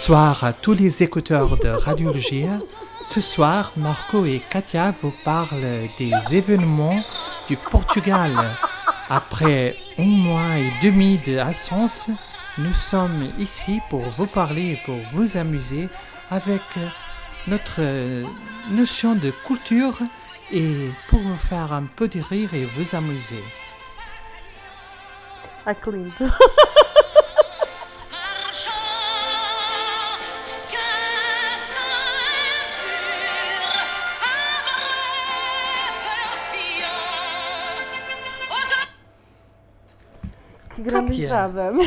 Bonsoir à tous les écouteurs de Radio Lugia. Ce soir, Marco et Katia vous parlent des événements du Portugal. Après un mois et demi d'absence, nous sommes ici pour vous parler et pour vous amuser avec notre notion de culture et pour vous faire un peu de rire et vous amuser. Ai entrada.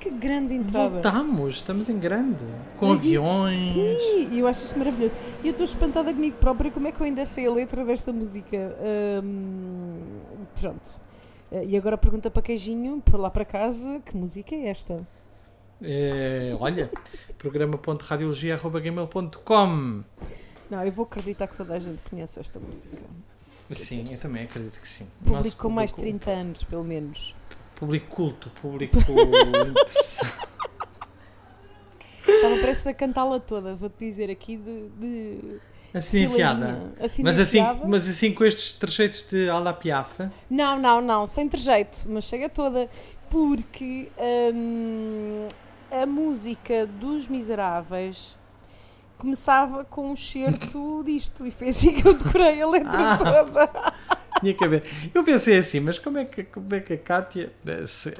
que grande entrada. Voltamos, estamos em grande. Com e- aviões. Sim, eu acho isso maravilhoso. E eu estou espantada comigo própria como é que eu ainda sei a letra desta música. Hum, pronto. Eh, E agora pergunta para Queijinho, para lá para casa, que música é esta? É, olha, programa.radiologia.gmail.com Não, eu vou acreditar que toda a gente conhece esta música. Sim, eu também acredito que sim. Público Nosso com mais de público- 30 anos, pelo menos. Público culto, público interessante. Estava prestes a cantá-la toda, vou-te dizer aqui de. de Assim enfiada. Assim Mas assim, mas assim com estes trejeitos de ala piafa. Não, não, não, sem trejeito, mas chega toda. Porque hum, a música dos Miseráveis começava com um certo disto e foi assim que eu decorei a letra Ah. toda. Tinha que haver. Eu pensei assim, mas como é que, como é que a Cátia. eh, se-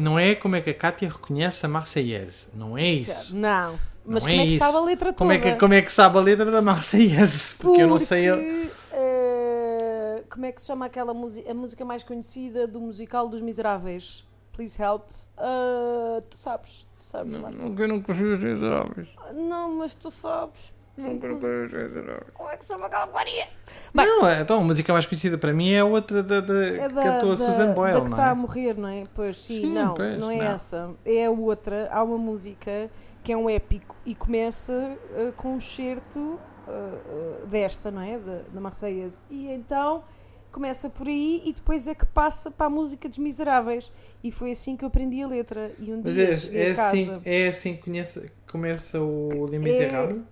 não é como é que a Cátia reconhece a Marseillaise. Não é isso. Não, mas Não como é é que sabe a letra toda? Como é, que, como é que sabe a letra da Marseillaise? Porque, eu não sei. a- Porque, eh, como é que se chama aquela música, a música mais conhecida do musical dos Miseráveis? Please help. Ah, tu sabes, tu sabes. Não, eu não consigo ser miseráveis. Não, mas tu sabes. Não consigo ser miseráveis. Como é que se chama aquela porcaria? Não, é, então a música mais conhecida para mim é a outra da, da, É que da, cantou a da- Susan Boyle, da que está a é? morrer, não é? Pois sim, Sim, não, pois, não é não. essa. É a outra. Há uma música que é um épico e começa ah, com um certo ah, ah, desta, não é? Da, da Marseillaise. E então começa por aí e depois é que passa para a música dos Miseráveis. E foi assim que eu aprendi a letra. E um Mas dia é, cheguei é a casa. assim, é assim que conhece, começa o Les É- Misérables?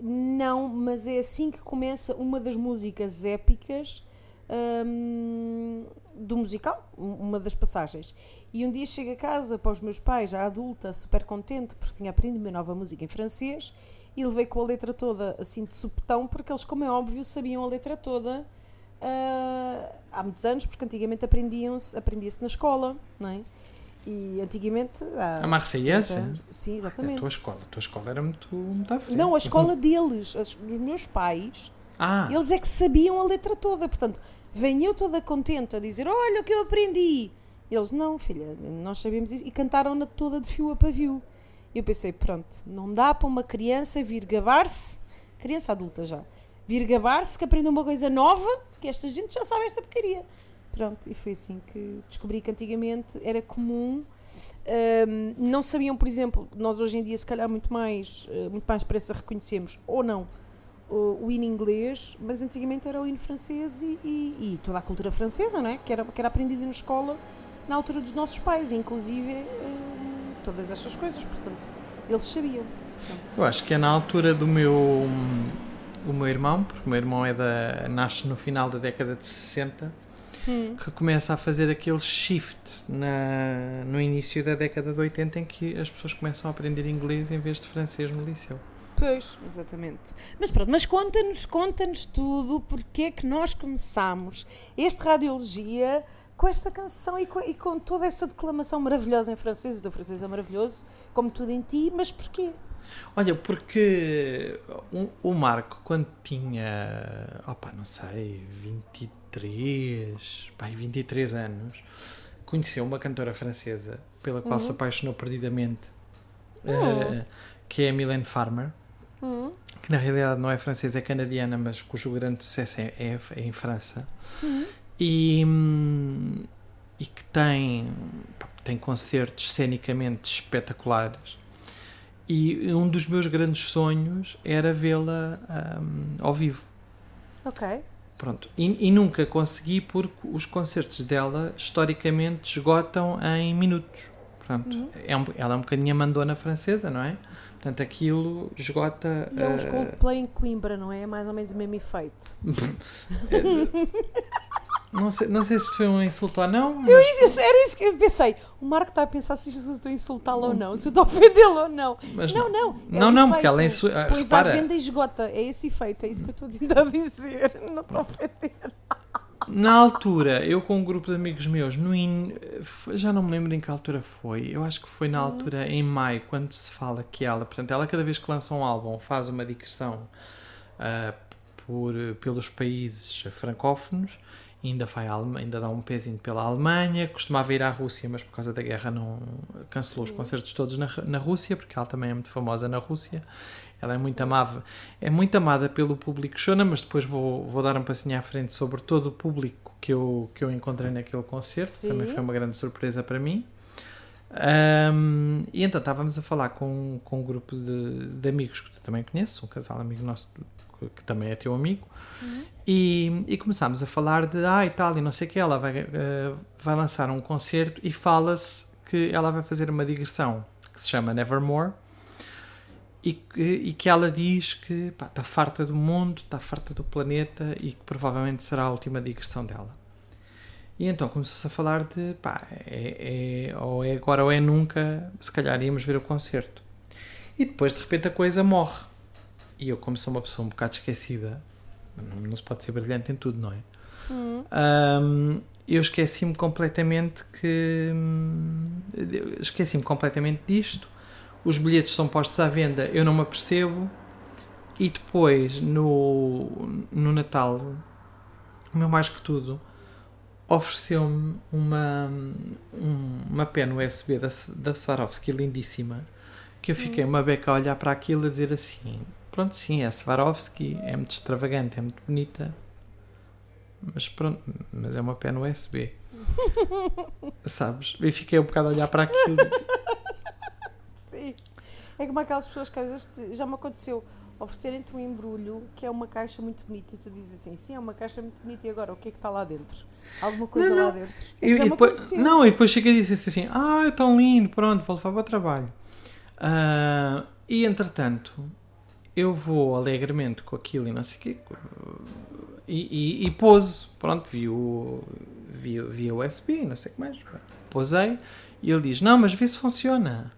Não, mas é assim que começa uma das músicas épicas hum, do musical, um- uma das passagens. E um dia chego a casa para os meus pais, já adulta, super contente, porque tinha aprendido uma nova música em francês e levei com a letra toda assim de supetão, porque eles, como é óbvio, sabiam a letra toda ah, há muitos anos, porque antigamente aprendiam-se, aprendia-se na escola, não é? E antigamente. A Marseillaise? 60 anos- Sim, A exatamente. tua escola, a tua escola era muito, muito à frente. Não, a escola deles, as- dos meus pais, Ah, eles é que sabiam a letra toda. Portanto, venho eu toda contente a dizer: Olha o que eu aprendi. Eles, não, filha, nós sabemos isso. E cantaram-na toda de fio a pavio. E eu pensei: Pronto, não dá para uma criança vir gabar-se, criança adulta já, vir gabar-se que aprendeu uma coisa nova, que esta gente já sabe esta porcaria. Pronto, e foi assim que descobri que antigamente era comum. hum, não sabiam, por exemplo, nós hoje em dia, se calhar, muito mais, eh, muito mais pressa reconhecemos, ou não, o, o hino inglês, mas antigamente era o hino francês e, e- e toda a cultura francesa, não é? Que era, que era aprendida na escola na altura dos nossos pais, inclusive hum, todas estas coisas, portanto, eles sabiam. Portanto, eu acho que é na altura do meu o meu irmão, porque o meu irmão é da, nasce no final da década de 60, hum, que começa a fazer aquele shift na, no início da década de 80 em que as pessoas começam a aprender inglês em vez de francês no liceu. Pois, exatamente. Mas pronto, mas conta-nos, conta-nos tudo, porque é que nós começámos este Radiologia com esta canção e com, e com toda essa declamação maravilhosa em francês, o teu francês é maravilhoso, como tudo em ti, mas porquê? Olha, porque o, o Marco, quando tinha, opa, não sei, 23, pai, 23 anos, conheceu uma cantora francesa pela qual se apaixonou perdidamente, eh, que é a Mylène Farmer, Hum, que na realidade não é francesa, é canadiana, mas cujo grande sucesso é, é- é em França. E, hum, e que tem, tem concertos cenicamente espetaculares. E um dos meus grandes sonhos era vê-la ahm, ao vivo. Ok. Pronto. E, e nunca consegui porque os concertos dela historicamente esgotam em minutos. Pronto. É um, ela é um bocadinho a mandona francesa, não é? Portanto, aquilo esgota. E é uns ah, Coldplay em Coimbra, não é? É mais ou menos o mesmo efeito. não, sei, não sei se foi um insulto ou não. Eu, mas- isso, era isso que eu pensei. O Marco está a pensar se eu estou a insultá-lo ou não, se eu estou a ofendê-lo ou não. Mas não, não. é Não, o não, porque ela é insu- ah, Pois à repara. venda e esgota. É esse efeito, é isso que eu estou a dizer. Não estou a ofender. Na altura, eu com um grupo de amigos meus, no in... já não me lembro em que altura foi, eu acho que foi na altura em maio, quando se fala que ela, portanto, ela cada vez que lança um álbum faz uma digressão ah, por, pelos países francófonos, ainda, vai ainda dá um pezinho pela Alemanha, costumava ir à Rússia, mas por causa da guerra não cancelou os concertos todos na, na Rússia, porque ela também é muito famosa na Rússia. Ela é muito amável, é muito amada pelo público Shona, mas depois vou, vou dar um passinho à frente sobre todo o público que eu, que eu encontrei naquele concerto. Sim. Também foi uma grande surpresa para mim. Ahm, e então estávamos a falar com, com um grupo de, de amigos que tu também conheces, um casal amigo nosso que, também é teu amigo, e, e começámos a falar de ah e tal, e não sei o que, ela vai, eh, vai lançar um concerto e fala-se que ela vai fazer uma digressão que se chama Nevermore e que, e que ela diz que está farta do mundo, está farta do planeta e que provavelmente será a última digressão dela. E então começou-se a falar de pá, é, é- ou é agora ou é nunca, se calhar íamos ver o concerto. E depois de repente a coisa morre. E eu, como sou uma pessoa um bocado esquecida, não, se pode ser brilhante em tudo, não é? Ahm, eu esqueci-me completamente que. hum, Esqueci-me completamente disto. Os bilhetes são postos à venda, eu não me apercebo. E depois, no, no Natal, o meu mais que tudo ofereceu-me uma, um- uma pena USB da, da Swarovski lindíssima. Que eu fiquei uma beca a olhar para aquilo e a dizer assim: pronto, sim, é Swarovski, é muito extravagante, é muito bonita. Mas pronto, mas é uma pena USB. Sabes? E fiquei um bocado a olhar para aquilo. Sim. É como aquelas pessoas que às vezes já me aconteceu oferecerem-te um embrulho que é uma caixa muito bonita e tu dizes assim, sim, é uma caixa muito bonita e agora o que é que está lá dentro? Alguma coisa Não, lá não. dentro? É E, e depois, não, e depois chega e disse assim: Ah, é tão lindo, pronto, vou levar para o trabalho. Ah, e entretanto, eu vou alegremente com aquilo e não sei o quê. E, e, e pose, pronto, vi o, vi, vi USB, não sei o que mais. Posei e ele diz: Não, mas vê se funciona.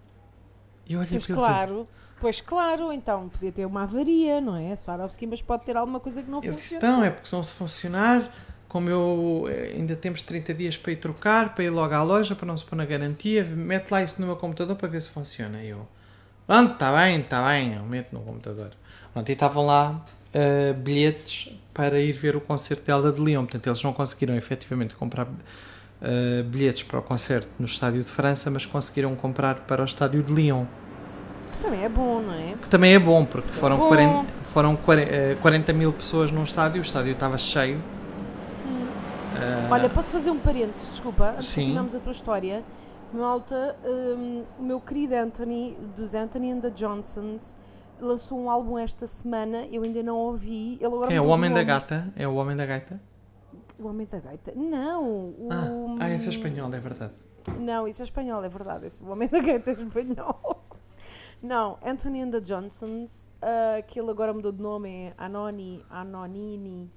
E eu olhei Pois claro, pois claro, então podia ter uma avaria, não é? Swarovski, mas pode ter alguma coisa que não Eu disse, funciona. então, é porque se não se funcionar, como eu eh, ainda temos 30 dias para ir trocar, para ir logo à loja, para não se pôr na garantia, mete lá isso no meu computador para ver se funciona. E eu, pronto, está bem, está bem, eu meto no computador. Pronto, e estavam lá eh, bilhetes para ir ver o concerto dela de Lyon. Portanto, eles não conseguiram efetivamente comprar eh, bilhetes para o concerto no estádio de França, mas conseguiram comprar para o estádio de Lyon. Que também é bom, não é? Que também é bom, porque foram, bom. 40, foram 40, eh, 40 mil pessoas num estádio, o estádio estava cheio. Ah, Olha, posso fazer um parênteses, desculpa, antes Sim. continuarmos a tua história. Malta, hum, o meu querido Anthony, dos Anthony and the Johnsons, lançou um álbum esta semana, eu ainda não ouvi. Ele agora é o Homem da. Gata? É o Homem da Gaita? O Homem da Gaita? Não, o... Ah, ah esse é espanhol, é verdade. Não, isso é espanhol, é verdade. Esse, o Homem da Gaita é espanhol. Não, Anthony and the Johnsons, ah, que ele agora mudou de nome, é Anoni, Anonini,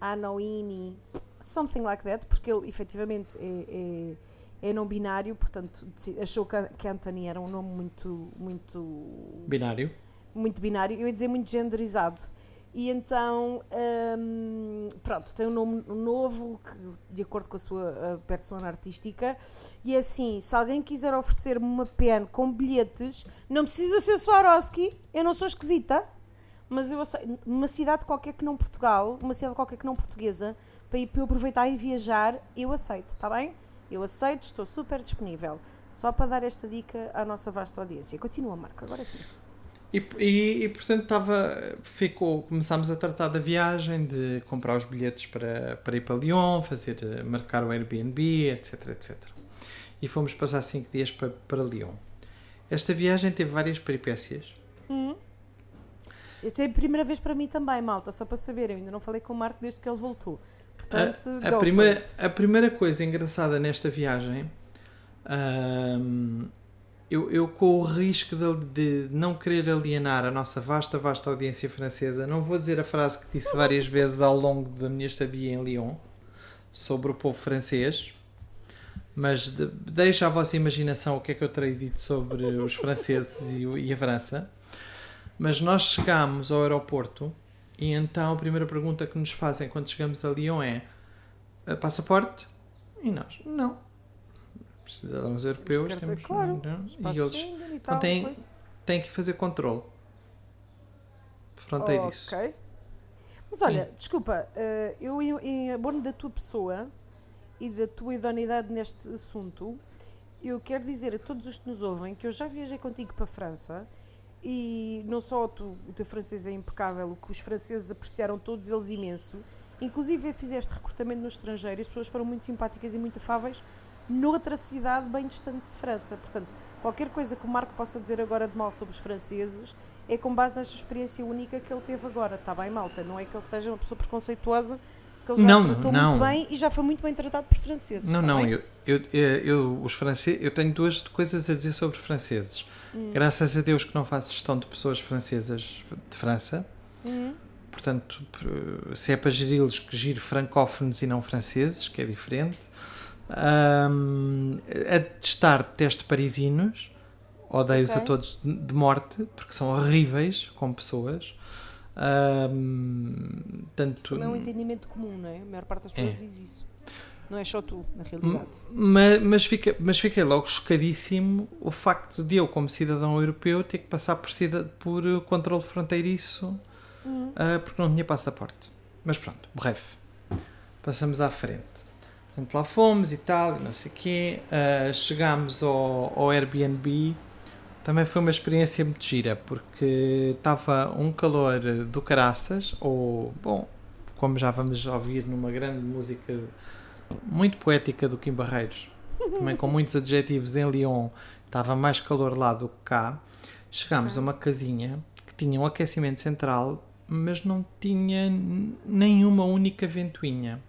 Anoini, something like that, porque ele efetivamente é, é, é não binário, portanto achou que, Anthony era um nome muito, muito Binário. muito binário, eu ia dizer muito genderizado. E então, hum, pronto, tem um nome novo, que, de acordo com a sua persona artística. E é assim, se alguém quiser oferecer-me uma pen com bilhetes, não precisa ser Swarovski, eu não sou esquisita, mas eu aceito, uma cidade qualquer que não Portugal, uma cidade qualquer que não portuguesa, para, ir, para eu aproveitar e viajar, eu aceito, está bem? Eu aceito, estou super disponível. Só para dar esta dica à nossa vasta audiência. Continua, Marco, agora sim. E, e, e, portanto estava, ficou, começámos a tratar da viagem, de comprar os bilhetes para, para ir para Lyon, fazer, marcar o Airbnb, etc, etc. e fomos passar 5 dias para, para Lyon. Esta viagem teve várias peripécias. Esta é a primeira vez para mim também, malta, só para saberem. Ainda não falei com o Marco desde que ele voltou. Portanto, a, go primeira, a primeira coisa engraçada nesta viagem, ahm, eu, eu com o risco de, de não querer alienar a nossa vasta, vasta audiência francesa, não vou dizer a frase que disse várias vezes ao longo da minha estadia em Lyon sobre o povo francês, mas de, deixa à vossa imaginação o que é que eu terei dito sobre os franceses e, e a França. Mas nós chegámos ao aeroporto e então a primeira pergunta que nos fazem quando chegamos a Lyon é "Ah, passaporte? E nós, não. Cidadãos europeus carta- temos. claro, não. Espaço E eles e tal, têm- coisa. têm que fazer controle fronteiriço. Ok. Mas olha, desculpa, eh, eu em abono da tua pessoa e da tua idoneidade neste assunto, eu quero dizer a todos os que nos ouvem que eu já viajei contigo para a França e não só tu, o teu francês é impecável, o que os franceses apreciaram todos eles imenso. Inclusive fizeste recrutamento no estrangeiro, as pessoas foram muito simpáticas e muito afáveis noutra cidade bem distante de França. Portanto, qualquer coisa que o Marco possa dizer agora de mal sobre os franceses é com base nesta experiência única que ele teve agora. Está bem, malta? Não é que ele seja uma pessoa preconceituosa, que ele já Não, tratou não. muito bem e já foi muito bem tratado por franceses. Não, está não, eu, eu, eu, eu- os franceses, eu tenho duas coisas a dizer sobre franceses. Hum. Graças a Deus que não faço gestão de pessoas francesas de França. Hum. Portanto, p- se é para geri-los, que giro francófonos e não franceses, que é diferente. Ahm, a testar teste parisinos, odeio-os a Ok. todos de morte, porque são horríveis como pessoas. Ahm, tanto, Não é um entendimento comum, não é? A maior parte das pessoas É. diz isso. Não é só tu, na realidade. mas, mas, fica, mas fiquei logo chocadíssimo o facto de eu, como cidadão europeu, ter que passar por, cida, por uh, controle fronteiriço Hum. uh, porque não tinha passaporte. Mas pronto, breve. Passamos à frente. Portanto, lá fomos e tal, e não sei o quê. Uh, chegámos ao, ao Airbnb. Também foi uma experiência muito gira, porque estava um calor do caraças, ou, bom, como já vamos ouvir numa grande música muito poética do Kim Barreiros, também com muitos adjetivos em Lyon, estava mais calor lá do que cá. Chegámos a uma casinha que tinha um aquecimento central, mas não tinha nenhuma única ventoinha.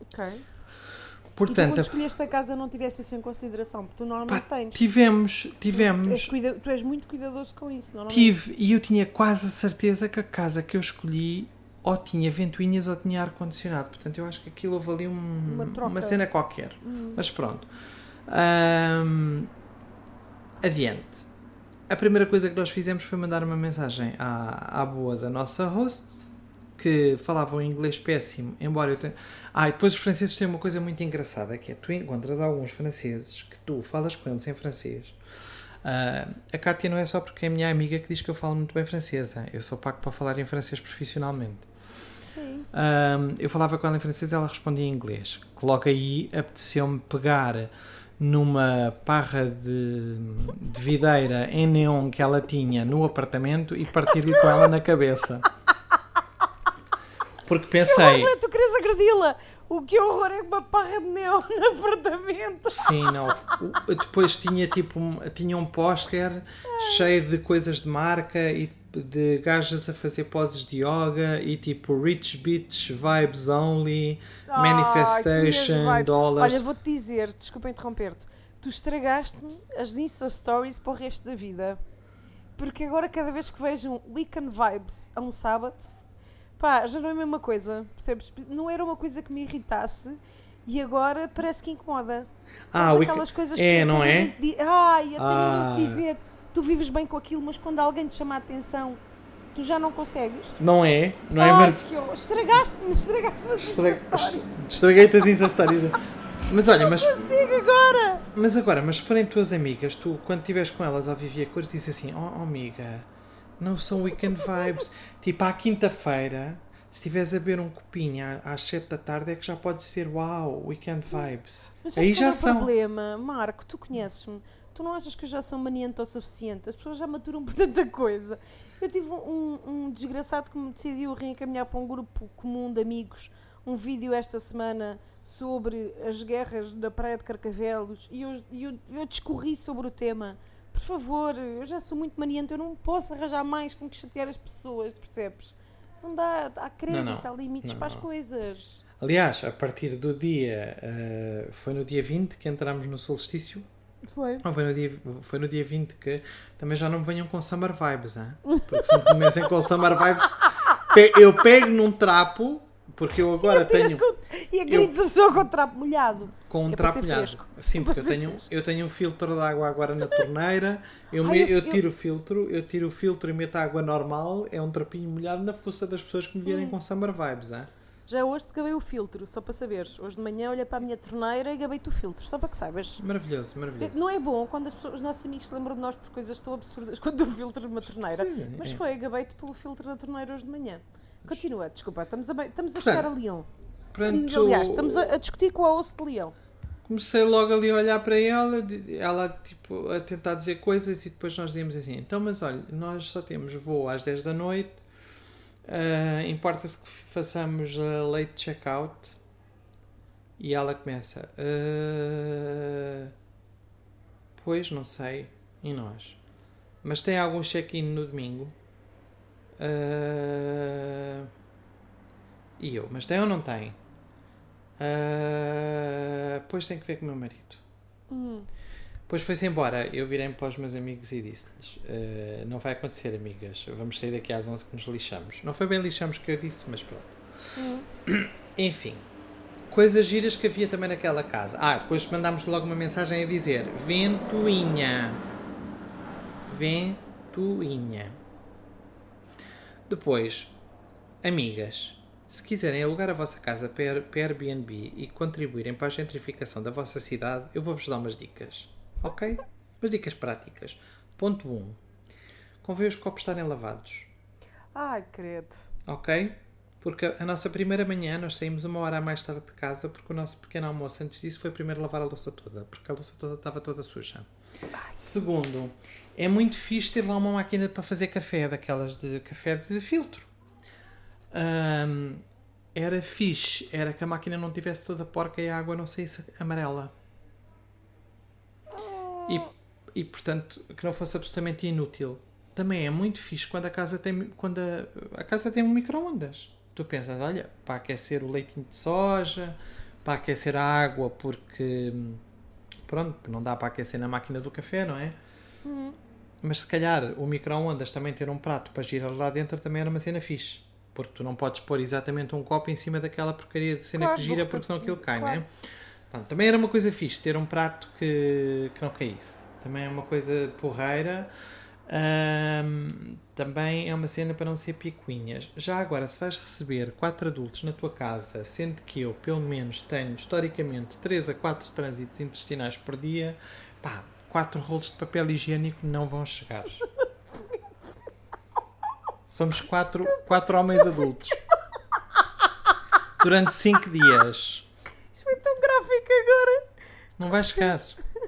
Ok. e tu, Portanto, quando escolheste a casa, não tiveste isso em consideração, porque tu pá, normalmente tens. tivemos, Tu és, tivemos, cuida- tu és muito cuidadoso com isso, normalmente. tive, e eu tinha quase a certeza que a casa que eu escolhi ou tinha ventoinhas ou tinha ar-condicionado. Portanto, eu acho que aquilo houve ali um- Uma uma cena qualquer. Hum. Mas pronto. Ahm, adiante. A primeira coisa que nós fizemos foi mandar uma mensagem à, à boa da nossa host, que falava um inglês péssimo, embora eu tenha... Ah, e depois os franceses têm uma coisa muito engraçada, que é tu encontras alguns franceses que tu falas com eles em francês. Ah, a Kátia não é só porque é minha amiga que diz que eu falo muito bem francesa. Eu sou pago para falar em francês profissionalmente. Sim. Eu falava com ela em francês e ela respondia em inglês. Que logo aí apeteceu-me pegar numa parra de, de videira em neon que ela tinha no apartamento e partir-lhe com ela na cabeça. Porque pensei, Olha, tu queres agredi-la. O que horror é uma parra de neon no apartamento. sim, não. Depois tinha tipo tinha um póster cheio de coisas de marca e de gajas a fazer poses de yoga e tipo Rich Bitch Vibes Only, Manifestation, vibes. Dollars. Olha, vou-te dizer, desculpa interromper-te, tu estragaste-me as Insta Stories para o resto da vida. Porque agora, cada vez que vejo um Weekend Vibes a um sábado, pá, já não é a mesma coisa, percebes? Não era uma coisa que me irritasse e agora parece que incomoda. Ah, Sabes Weekend- aquelas coisas é, que não é? te di- Ai, até Ah. dizer, tu vives bem com aquilo, mas quando alguém te chama a atenção, tu já não consegues. Não é? Não é Ai, que horror. Estragaste-me, estragaste-me as Estra-. Estraguei-te as Insta Stories. Mas olha, mas, Consigo agora! mas agora, mas se forem tuas amigas, tu quando estiveres com elas ao viver a cores, dizes assim: Oh, oh, amiga, não são weekend vibes. tipo, à quinta-feira, se estiveres a beber um copinho às 7 da tarde, é que já podes dizer: Uau, weekend vibes. Mas Aí qual já é o são. problema? Marco, tu conheces-me. Tu não achas que eu já sou maniante o suficiente? As pessoas já maturam por tanta coisa. Eu tive um, um desgraçado que me decidiu reencaminhar para um grupo comum de amigos um vídeo esta semana sobre as guerras da Praia de Carcavelos e eu, e eu, eu discorri sobre o tema. Por favor, eu já sou muito maniante, eu não posso arranjar mais com que chatear as pessoas, percebes? Não dá, há crédito, Não, não. há limites Não, para as não. coisas. Aliás, a partir do dia. eh, foi no dia 20 que entramos no solstício. Foi. Não, foi no, dia, foi no dia 20 que também já não me venham com summer vibes, hein? porque se me comecem com summer vibes, pe- eu pego num trapo, porque eu agora Tiras tenho com- E agrides a pessoa com o trapo molhado. com um é trapo molhado. fresco. Sim, porque eu tenho, fresco. eu tenho um filtro de água agora na torneira, eu, Ai, me- eu- eu eu- tiro o filtro, eu tiro o filtro e meto água normal, é um trapinho molhado na fuça das pessoas que me Hum. vierem com summer vibes, hein? Já hoje te gabei o filtro, só para saberes. Hoje de manhã olhei para a minha torneira e gabei-te o filtro, só para que saibas. Maravilhoso, maravilhoso. Não é bom quando as pessoas, os nossos amigos se lembram de nós por coisas tão absurdas quanto o filtro de uma torneira. Sim, Mas é. foi, gabei-te pelo filtro da torneira hoje de manhã. Continua, desculpa, estamos a, estamos a Portanto, chegar a Leão. Portanto, Aliás, estamos a, a discutir com a osso de Leão. comecei logo ali a olhar para ela, ela tipo a tentar dizer coisas e depois nós dizíamos assim, então mas olha, nós só temos voo às 10 da noite, ah, importa-se que façamos a late check-out e ela começa, "Ah, pois não sei, e nós? Mas tem algum check-in no domingo? "Ah, e eu, mas tem ou não tem? "Ah, pois tem que ver com o meu marido. Depois foi-se embora. Eu virei-me para os meus amigos e disse-lhes: "Ah, Não vai acontecer, amigas. Vamos sair daqui às 11 que nos lixamos. Não foi bem lixamos que eu disse, mas pronto. Enfim, coisas giras que havia também naquela casa. Ah, depois mandámos logo uma mensagem a dizer: Ventoinha. Ventoinha. Depois, amigas, se quiserem alugar a vossa casa para Airbnb e contribuírem para a gentrificação da vossa cidade, eu vou-vos dar umas dicas. Ok? Umas dicas práticas. Ponto 1. Convém os copos estarem lavados. Ai, credo. Ok? Porque a nossa primeira manhã nós saímos uma hora mais tarde de casa porque o nosso pequeno almoço antes disso foi primeiro lavar a louça toda, porque a louça toda estava toda suja. Segundo, é muito fixe ter lá uma máquina para fazer café, daquelas de café de filtro. Ahm, era fixe, era que a máquina não tivesse toda porca e a água não saísse amarela. E, e portanto, que não fosse absolutamente inútil. Também é muito fixe quando a casa tem, quando a, a casa tem um micro-ondas. Tu pensas, olha, para aquecer o leitinho de soja, para aquecer a água, porque pronto, não dá para aquecer na máquina do café, não é? Mas se calhar o micro-ondas também ter um prato para girar lá dentro também era uma cena fixe. Porque tu não podes pôr exatamente um copo em cima daquela porcaria de cena Claro, que gira, porque senão aquilo cai, claro. não é? Portanto, também era uma coisa fixe ter um prato que, que não caísse. Também é uma coisa porreira. Também é uma cena para não ser picuinhas. Já agora, se vais receber quatro adultos na tua casa, sendo que eu, pelo menos, tenho historicamente 3 a 4 trânsitos intestinais por dia, pá, quatro rolos de papel higiênico não vão chegar. Somos quatro, quatro homens adultos. Durante 5 dias. Foi tão gráfico agora. Não vai chegar.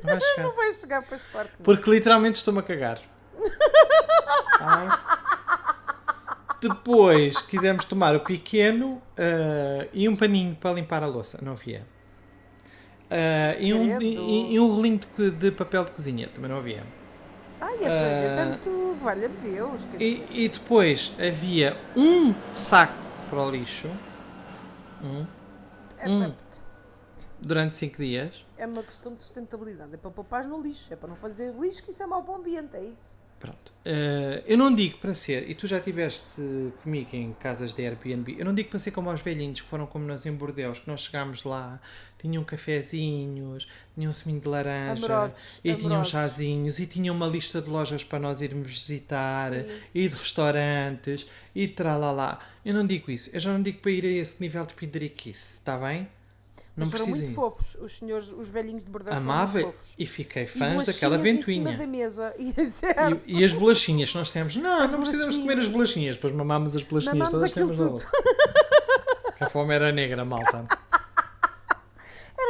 Não vai chegar. Não vai chegar, pois claro que não. Porque literalmente estou-me a cagar. Tá? Depois quisemos tomar o pequeno ah, e um paninho para limpar a louça. Não havia. Ah, e, um, e, e um rolinho de, de papel de cozinha. Também não havia. Ai, essa gente é muito. Valha-me Deus. E, e depois havia um saco para o lixo. Um. É, um. Durante 5 dias. é uma questão de sustentabilidade. É para poupar no lixo. É para não fazer lixo, que isso é mau para o ambiente. É isso. Pronto. Eh, eu não digo para ser, e tu já estiveste comigo em casas de Airbnb, eu não digo para ser como aos velhinhos que foram como nós em Bordeus, que nós chegámos lá, tinham cafezinhos, tinham seminho de laranja, Amorosos, e tinham amorosos. chazinhos, e tinham uma lista de lojas para nós irmos visitar, Sim. e de restaurantes, e tralalá. Eu não digo isso, eu já não digo para ir a esse nível de pindariquice, está bem? Não foram muito fofos. Os senhores, os velhinhos de Amável, muito fofos. e fiquei E fãs daquela bolachinhas em cima ventoinha. da mesa. E. E, e as bolachinhas nós temos, não, As não precisamos comer as bolachinhas. depois mamámos as bolachinhas Mamámos todas aquilo temos tudo. Que a fome era negra, malta.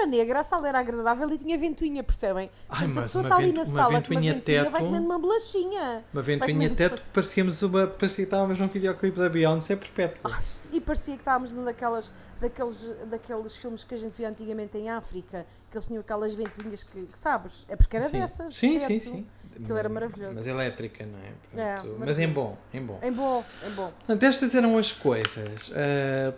Era negra, a sala era agradável e tinha ventoinha, percebem? Ai, Portanto, a pessoa está ali na sala com uma ventoinha vai comendo uma bolachinha. Uma ventoinha comer- teto que parecíamos uma. parecia que estávamos num videoclipe da Beyoncé perpétuo. E parecia que estávamos num daquelas, daqueles, daqueles filmes que a gente via antigamente em África, que eles tinham aquelas ventoinhas que, que sabes, é porque era Sim. dessas. Sim, teto. sim, sim. Aquilo era maravilhoso. Mas elétrica, não é? É, Portanto, mas em bom, em bom. É bom, é bom. Portanto, estas eram as coisas.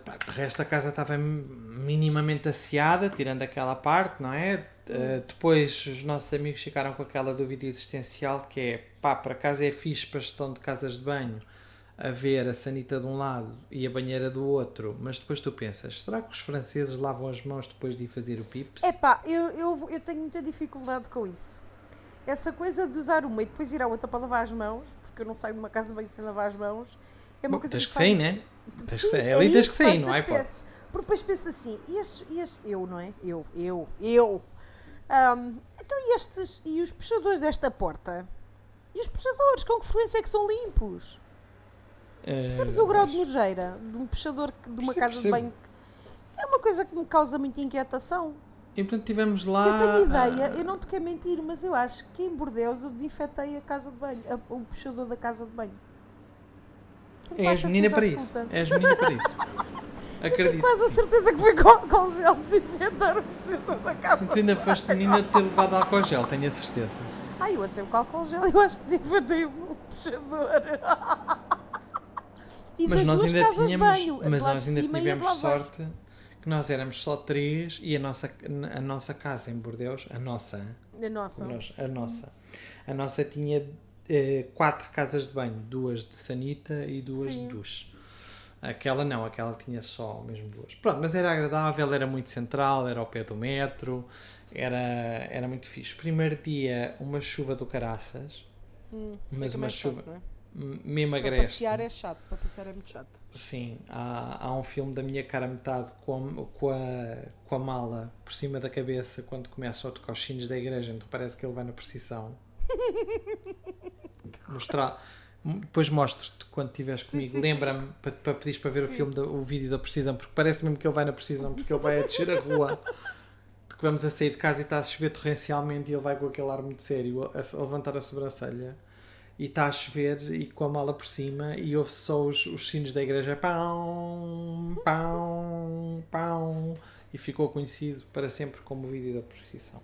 Pá, de resto, a casa estava minimamente asseada, tirando aquela parte, não é? Ah, depois, os nossos amigos ficaram com aquela dúvida existencial que é, pá, por acaso é fixe para a gestão de casas de banho haver a sanita de um lado e a banheira do outro, mas depois tu pensas, será que os franceses lavam as mãos depois de ir fazer o pips? Epá, eu, eu, eu tenho muita dificuldade com isso. Essa coisa de usar uma e depois ir à outra para lavar as mãos, porque eu não saio de uma casa bem sem lavar as mãos, é uma Bom, coisa tens que que sair, né? Tens que sair. é Ali tens que sair, não peças. Porque depois pensa assim, e estes, e estes- eu, não é? Eu, eu, eu. Ahm, então e estes, e os puxadores desta porta? E os puxadores, com que frequência é que são limpos? Percebes Ah, o grau de nojeira de um puxador de uma casa de banho? É uma coisa que me causa muita inquietação. E portanto tivemos lá. Eu tenho ideia, ah, eu não te quero mentir, mas eu acho que em Bordeus eu desinfetei a casa de banho, a- o puxador da casa de banho. Tenho És menina para isso. És menina para isso. Tenho Acredito. quase a certeza que foi com álcool gel desinfetar o puxador da casa. Tu ainda foste menina de ter levado álcool gel, tenho a certeza. Ai, eu a dizer com álcool gel, eu acho que desinfetei o puxador. E Mas das nós duas ainda casas tínhamos. de banho, mas nós ainda tivemos de baixo. Que nós éramos só três e a nossa, a nossa casa em Bordeus, a nossa, A nossa. nós- a nossa, a nossa tinha eh, quatro casas de banho, duas de sanita e duas Sim. de duche. Aquela não, aquela tinha só mesmo duas. Pronto, mas era agradável, era muito central, era ao pé do metro, era, era muito fixe. Primeiro dia, uma chuva do caraças, Hum, mas uma chuva mesmo Para agreste. passear é chato, para passear é muito chato. Sim, há, há um filme da minha cara metade com a, com, a, com a mala por cima da cabeça quando começa a tocar os sinos da igreja, então parece que ele vai na procissão. Mostrar. Depois mostro-te quando estiveres comigo. Lembra-me para, para pedires para ver o Sim. filme, da- o vídeo da precisão, porque parece mesmo que ele vai na precisão, porque ele vai a descer a rua. Que vamos a sair de casa e está a chover torrencialmente e ele vai com aquele ar muito sério a, a levantar a sobrancelha e está a chover e com a mala por cima e ouve-se só os, os sinos da igreja pão, pão, pão e ficou conhecido para sempre como o vídeo da procissão.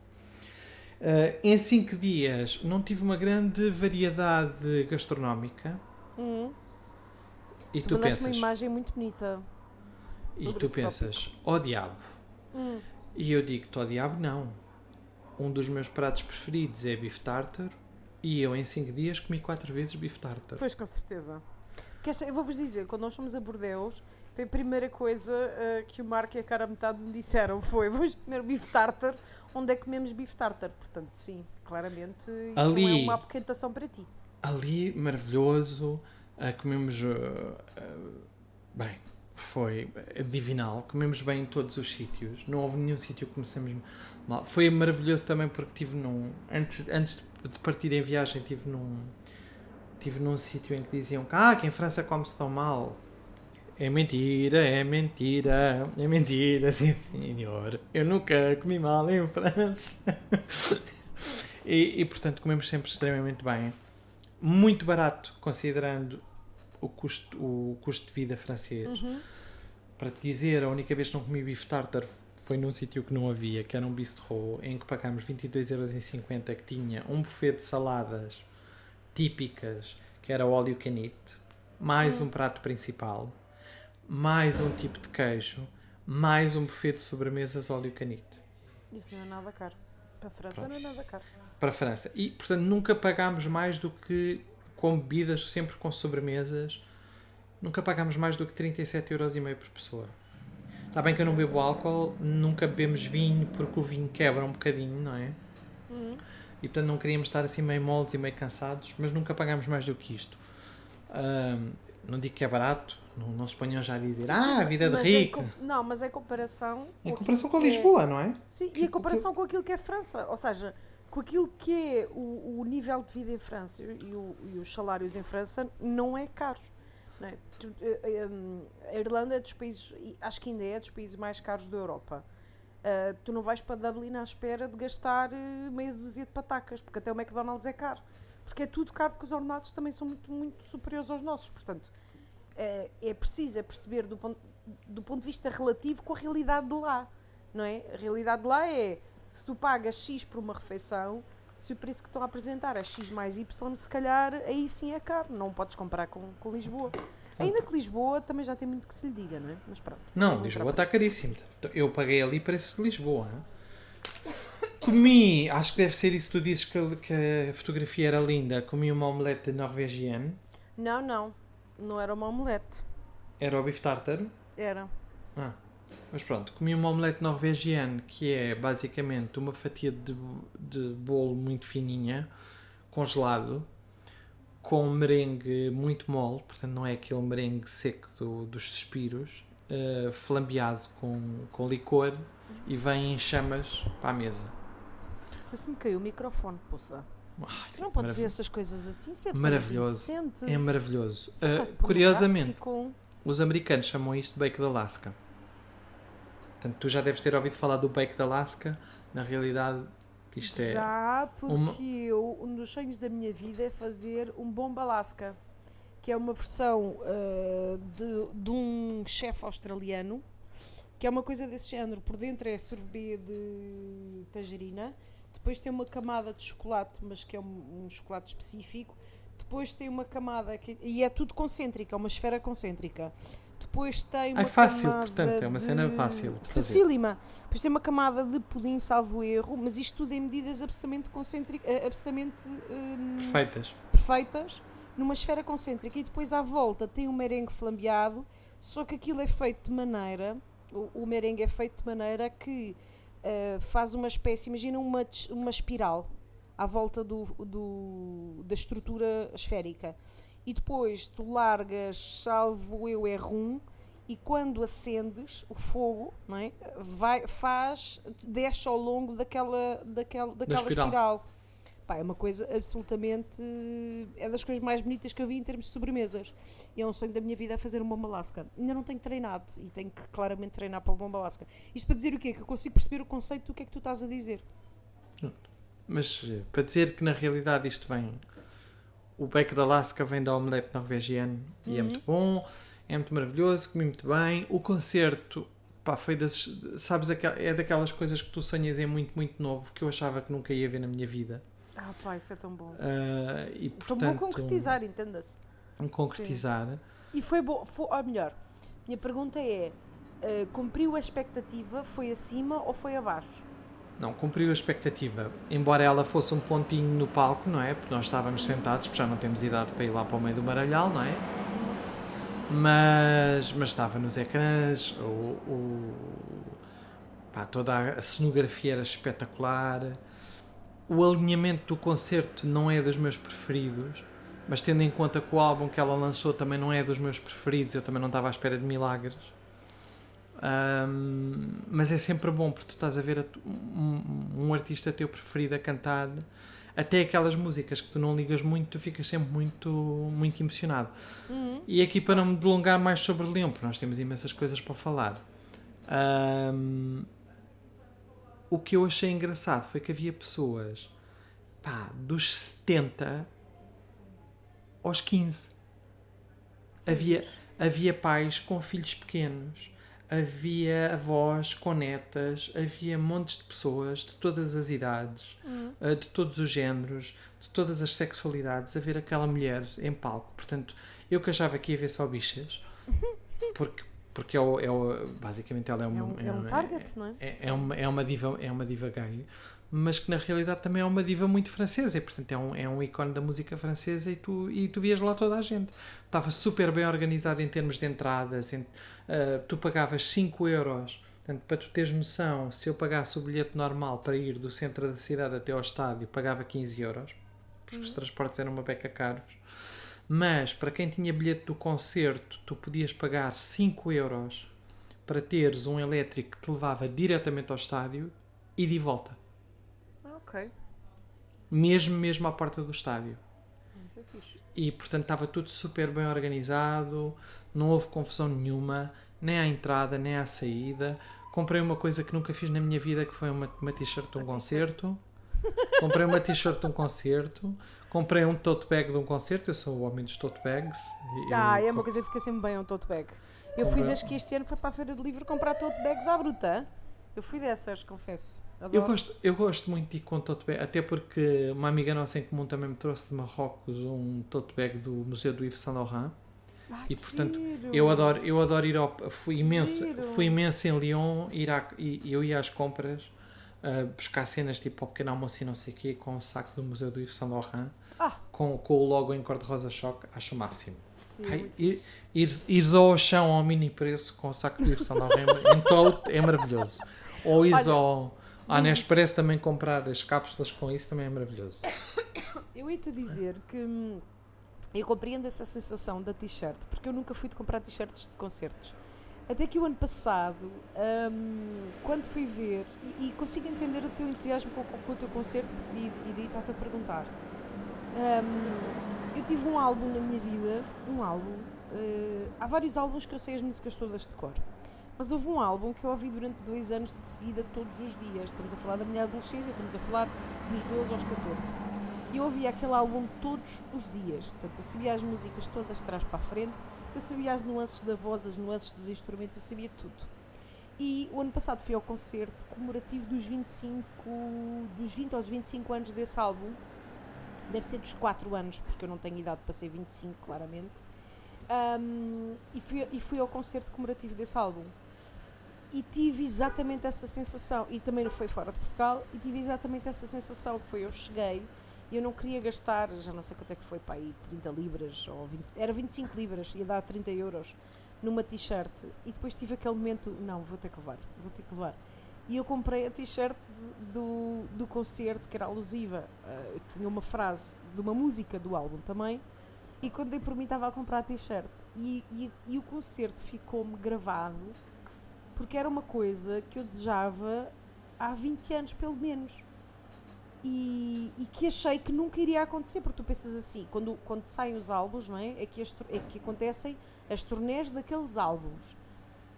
Ah, em cinco dias não tive uma grande variedade gastronómica Hum. e Tu, tu, mandaste uma pensas imagem muito bonita. e tu pensas ó diabo Hum. e eu digo-te ó diabo não um dos meus pratos preferidos é bife tartar e eu em cinco dias comi quatro vezes bife tartar Pois, com certeza. Eu vou-vos dizer, quando nós fomos a Bordeus, foi a primeira coisa ah, que o Marco e a cara metade me disseram foi vamos comer bife tartar, onde é que comemos bife tartar? Portanto, sim, claramente isso não é Ali. uma apoquentação para ti. ali maravilhoso ah, comemos ah, bem foi divinal comemos bem em todos os sítios não houve nenhum sítio que comecemos mal foi maravilhoso também porque tive num antes, antes de partir em viagem tive num tive num sítio em que diziam que ah, que em França come-se tão mal é mentira, é mentira, é mentira, sim senhor. Eu nunca comi mal em França. e, e portanto comemos sempre extremamente bem muito barato considerando o custo, o custo de vida francês. Uhum. Para te dizer, a única vez que não comi bife tartar foi num sítio que não havia, que era um bistrô, em que pagámos 22,50€ que tinha um buffet de saladas típicas, que era o all you can eat, mais um prato principal, mais um tipo de queijo, mais um buffet de sobremesas all you can eat Isso não é nada caro. Para a França Pronto. não é nada caro. para a França. E, portanto, nunca pagámos mais do que, com bebidas, sempre com sobremesas, nunca pagámos mais do que 37,5€ por pessoa. Está bem que eu não bebo álcool, nunca bebemos vinho, porque o vinho quebra um bocadinho, não é? Uhum. E, portanto, não queríamos estar assim meio moles e meio cansados, mas nunca pagámos mais do que isto. Ahm, não digo que é barato, não, não se ponham já a dizer, Sim, ah, a vida de mas é rico. com- não, mas é comparação. Com comparação com é- Lisboa, não é? Sim, e a comparação com aquilo que é França, ou seja, com aquilo que é o, o nível de vida em França e, o- e os salários em França não é caro. É? Eh, eh, a Irlanda é dos países, acho que ainda é dos países mais caros da Europa. Ah, tu não vais para Dublin à espera de gastar eh, meia dúzia de patacas, porque até o McDonald's é caro. Porque é tudo caro, porque os ordenados também são muito, muito superiores aos nossos. Portanto, eh, é preciso é perceber do ponto, do ponto de vista relativo com a realidade de lá. Não é? A realidade de lá é se tu pagas X por uma refeição, se o preço que estão a apresentar é X mais Y, se calhar aí sim é caro. Não podes comparar com, com Lisboa. Ainda que Lisboa também já tem muito que se lhe diga, não é? Mas pronto. Não, Lisboa está caríssimo. Eu paguei ali preços de Lisboa. hein? Comi, acho que deve ser isso que tu dizes que, que a fotografia era linda. Comi uma omelete norvegiana. Não, não. Não era uma omelete. Era o bife tártaro. Era. Ah, mas pronto, comi uma omelete norvegiana que é basicamente uma fatia de, de bolo muito fininha, congelado, com merengue muito mole, portanto não é aquele merengue seco do- dos suspiros, eh, flambeado com, com licor e vem em chamas para a mesa. Se me caiu o microfone, poça. Ai, Tu não podes marav- essas coisas assim, é Maravilhoso. É maravilhoso. Quase curiosamente, os americanos chamam isto de Bake de Alaska. Portanto, tu já deves ter ouvido falar do Bake de Alaska. Na realidade, isto é. Já, porque uma- eu, um dos sonhos da minha vida é fazer um bomba Alaska, que é uma versão ah, de, de um chefe australiano, que é uma coisa desse género. Por dentro é sorbet de tangerina, depois tem uma camada de chocolate, mas que é um, um chocolate específico. Depois tem uma camada que, e é tudo concêntrica, é uma esfera concêntrica. Depois tem uma É fácil, camada portanto, é uma cena fácil de fazer. Facílima. Depois tem uma camada de pudim, salvo erro, mas isto tudo em medidas absolutamente concêntricas, absolutamente hum, Perfeitas. perfeitas, numa esfera concêntrica. E depois à volta tem um merengue flambeado, só que aquilo é feito de maneira, o, o merengue é feito de maneira que eh, faz uma espécie, imagina uma, uma espiral à volta do, do- da estrutura esférica. E depois tu largas, salvo eu, é rum, e quando acendes o fogo, não é? Vai, faz, desce ao longo daquela, daquela, daquela espiral. espiral. Pá, é uma coisa absolutamente. É das coisas mais bonitas que eu vi em termos de sobremesas. E é um sonho da minha vida é fazer um bomba lasca. Ainda não tenho treinado e tenho que claramente treinar para o bomba lasca. Isto para dizer o quê? Que eu consigo perceber o conceito do que é que tu estás a dizer. Mas para dizer que na realidade isto vem. O Bake de Alaska vem da omelete norvegiana e é Uhum. muito bom, é muito maravilhoso, comi muito bem. O concerto, pá, foi das. Sabes, é daquelas coisas que tu sonhas em muito, muito novo que eu achava que nunca ia ver na minha vida. Ah, pá, isso é tão bom. Ah, e, Tão portanto, bom concretizar, entenda-se. um concretizar. E foi bom, foi, ou melhor, minha pergunta é: eh, cumpriu a expectativa? Foi acima ou foi abaixo? Não, cumpriu a expectativa. Embora ela fosse um pontinho no palco, não é? Porque nós estávamos sentados, porque já não temos idade para ir lá para o meio do maralhal, não é? Mas, mas estava nos ecrãs, o, o- pá, toda a cenografia era espetacular. O alinhamento do concerto não é dos meus preferidos, mas tendo em conta que o álbum que ela lançou também não é dos meus preferidos, eu também não estava à espera de milagres. Ahm, mas é sempre bom porque tu estás a ver a um, um artista teu preferido a cantar até aquelas músicas que tu não ligas muito, tu ficas sempre muito, muito emocionado. E aqui para não me delongar mais sobre Leão, porque nós temos imensas coisas para falar. Ahm, o que eu achei engraçado foi que havia pessoas pá, dos 70 aos 15. Havia, havia pais com filhos pequenos, havia avós com netas, havia montes de pessoas de todas as idades, eh, de todos os géneros, de todas as sexualidades, a ver aquela mulher em palco. Portanto, eu que achava que ia ver só bichas, porque, porque é o, é o- basicamente ela é, uma, É um, é um target, não é? é, é uma, é, uma diva, é uma diva gay, mas que na realidade também é uma diva muito francesa, e portanto é um, é um ícone da música francesa e tu, e tu vias lá toda a gente. Estava super bem organizado em termos de entradas, em- ah, tu pagavas 5 euros. Portanto, para tu teres noção, se eu pagasse o bilhete normal para ir do centro da cidade até ao estádio, pagava 15 euros, porque os transportes eram uma beca caros. Mas para quem tinha bilhete do concerto, tu podias pagar 5 euros para teres um elétrico que te levava diretamente ao estádio e de volta. Ok. Mesmo, mesmo à porta do estádio. Isso é fixe. E portanto estava tudo super bem organizado, não houve confusão nenhuma, nem à entrada, nem à saída. comprei uma coisa que nunca fiz na minha vida, que foi uma, uma t-shirt de um concerto. Comprei uma t-shirt de um concerto. Comprei um tote bag de um concerto. Eu sou o homem dos tote bags. Ah, eu é uma co- coisa que fica sempre bem, um tote bag. Eu fui das que este ano foi para a Feira do Livro comprar tote bags à bruta. Eu fui dessas, confesso. Adoro. Eu gosto, eu gosto muito de ir com tote bag, até porque uma amiga nossa em comum também me trouxe de Marrocos um tote bag do Museu do Yves Saint Laurent. Ai, e, portanto, giro. Eu adoro, eu adoro ir ao. Fui imenso, giro. fui imenso em Lyon, ir à, eu ia às compras, buscar cenas tipo ao pequeno almoço e não sei o quê, com o saco do Museu do Yves Saint Laurent, Ah, com, com o logo em cor-de-rosa choque, acho o máximo. sim, Ai, muito fixe. Ires, ires ao chão ao mini preço com o saco do Yves Saint Laurent em tote é maravilhoso. Ou ires Olha, ao. À Nespresso também comprar as cápsulas com isso também é maravilhoso. Eu ia-te dizer que hum, eu compreendo essa sensação da t-shirt, porque eu nunca fui de comprar t-shirts de concertos. Até que o ano passado, hum, quando fui ver, e, e consigo entender o teu entusiasmo com, com- o teu concerto, e, e daí está-te a perguntar. Hum, eu tive um álbum na minha vida, um álbum. eh, há vários álbuns que eu sei as músicas todas de cor. Mas houve um álbum que eu ouvi durante dois anos de seguida, todos os dias. Estamos a falar da minha adolescência, estamos a falar dos 12 aos 14. E eu ouvia aquele álbum todos os dias. Portanto, eu sabia as músicas todas de trás para a frente, eu sabia as nuances da voz, as nuances dos instrumentos, eu sabia tudo. E o ano passado fui ao concerto comemorativo dos 25, dos 20 aos 25 anos desse álbum. Deve ser dos 4 anos, porque eu não tenho idade para ser 25, claramente. Ahm, e, fui, e fui ao concerto comemorativo desse álbum. E tive exatamente essa sensação. E também não foi fora de Portugal. E tive exatamente essa sensação que foi: eu cheguei eu não queria gastar, já não sei quanto é que foi, para aí 30 libras, ou 20, era 25 libras, ia dar 30 euros numa t-shirt. E depois tive aquele momento: não, vou ter que levar, vou ter que levar. E eu comprei a t-shirt do, do concerto, que era alusiva. eu tinha uma frase de uma música do álbum também. E quando dei por mim, estava a comprar a t-shirt. E, e, e o concerto ficou-me gravado porque era uma coisa que eu desejava há 20 anos, pelo menos. E, e que achei que nunca iria acontecer, porque tu pensas assim, quando, quando saem os álbuns, não é? É que, as é que acontecem as turnés daqueles álbuns.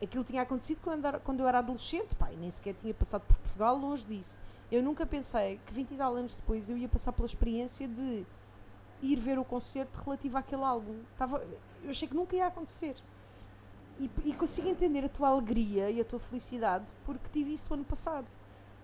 Aquilo tinha acontecido quando, era- quando eu era adolescente, e nem sequer tinha passado por Portugal, longe disso. Eu nunca pensei que 20 e tal anos depois eu ia passar pela experiência de ir ver o concerto relativo àquele álbum. Tava, eu achei que nunca ia acontecer. E, e consigo entender a tua alegria e a tua felicidade porque tive isso ano passado.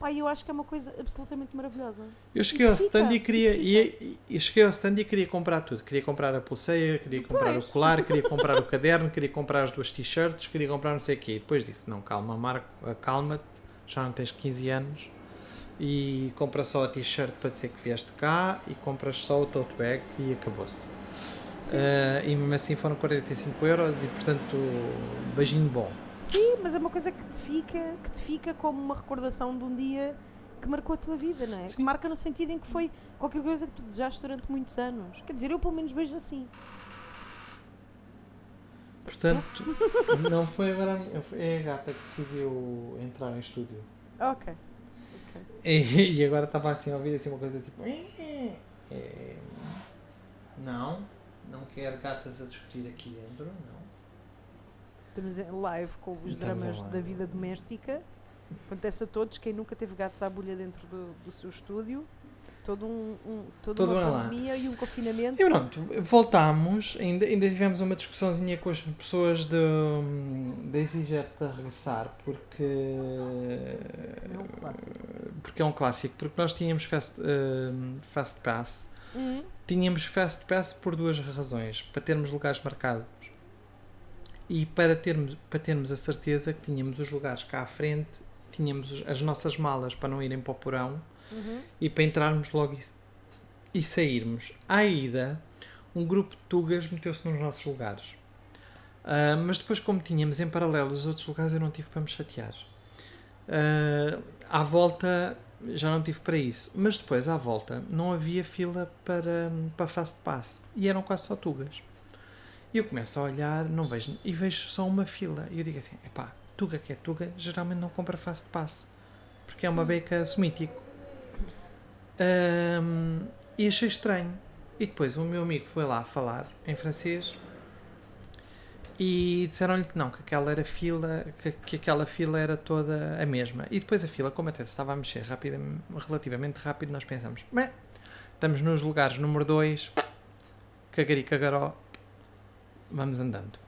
Pá, e eu acho que é uma coisa absolutamente maravilhosa. Eu cheguei ao fica, stand e e queria. E, e cheguei ao stand e queria comprar tudo. Queria comprar a pulseira, queria comprar Pois. o colar, queria comprar o caderno, queria comprar as duas t-shirts, queria comprar não sei o quê. E depois disse, não, calma, Marco, acalma-te, já não tens 15 anos. E compra só a t-shirt para dizer que vieste cá e compras só o tote bag e acabou-se. Ah, e mesmo assim foram 45 euros e portanto beijinho bom. Sim, mas é uma coisa que te fica, que te fica como uma recordação de um dia que marcou a tua vida, não é? Que marca no sentido em que foi qualquer coisa que tu desejaste durante muitos anos. Quer dizer, eu pelo menos vejo assim. Portanto, não foi agora a minha, foi- é a gata que decidiu entrar em estúdio. Ok. E, e agora estava assim a ouvir assim uma coisa tipo. "Eh, eh, não, não quero gatas a discutir aqui dentro, não. Estamos em live com os Estamos dramas da vida doméstica. Acontece a todos, quem nunca teve gatos à bolha dentro do, do seu estúdio. Todo um, um- toda Todo uma um lá. pandemia e um confinamento. E pronto, voltámos, ainda, ainda tivemos uma discussãozinha com as pessoas de, da EasyJet a regressar, porque, é um clássico. porque é um clássico, porque nós tínhamos Fast, eh, fast Pass, Uhum. tínhamos Fast Pass por duas razões, para termos lugares marcados e para termos, para termos a certeza que tínhamos os lugares cá à frente, tínhamos os- as nossas malas para não irem para o porão Uhum. e para entrarmos logo e, e sairmos. À ida, um grupo de tugas meteu-se nos nossos lugares. Ah, mas depois, como tínhamos em paralelo os outros lugares, eu não tive para me chatear. Ah, à volta, já não tive para isso. Mas depois, à volta, não havia fila para, para Fast Pass. E eram quase só tugas. E eu começo a olhar, não vejo, e vejo só uma fila. E eu digo assim: epá, tuga que é tuga, geralmente não compra Fast Pass. Porque é uma beca semítico. Ahm, e achei estranho. E depois o meu amigo foi lá falar em francês E disseram-lhe que não, que aquela era fila, que, que aquela fila era toda a mesma. E depois a fila, como até se estava a mexer rapidamente, relativamente rápido, nós pensamos, estamos nos lugares número 2, cagari cagaró, vamos andando.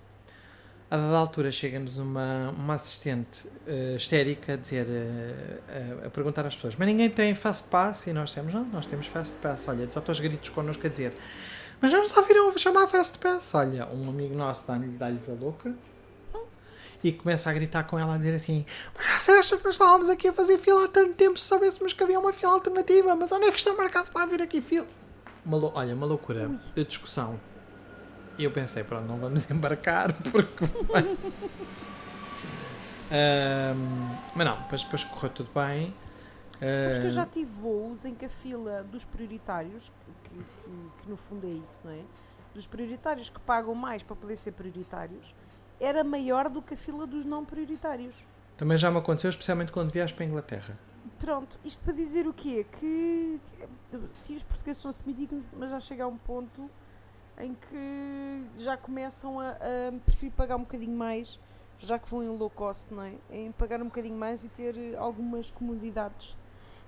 A dada altura chega-nos uma, uma assistente eh, histérica a dizer, eh, a, a perguntar às pessoas, mas ninguém tem fast pass? E nós dissemos, não, nós temos fast pass. Olha, desata os gritos connosco a dizer, mas já nos ouviram chamar fast pass? Olha, um amigo nosso dá-lhe- dá-lhes a louca e começa a gritar com ela a dizer assim, mas já sabes que nós estávamos aqui a fazer fila há tanto tempo se soubéssemos que havia uma fila alternativa, mas onde é que está marcado para haver aqui fila? Uma olha, uma loucura de discussão. E eu pensei, pronto, não vamos embarcar porque. Ahm, mas não, depois, depois correu tudo bem. Sabes que eu já tive voos em que a fila dos prioritários, que, que- que no fundo é isso, não é? Dos prioritários que pagam mais para poder ser prioritários, era maior do que a fila dos não prioritários. Também já me aconteceu, especialmente quando viajas para a Inglaterra. Pronto, isto para dizer o quê? Que, que se os portugueses são semíticos, mas já chega a um ponto em que já começam a, a preferir pagar um bocadinho mais, já que vão em low cost, não é? Em pagar um bocadinho mais e ter eh, algumas comodidades.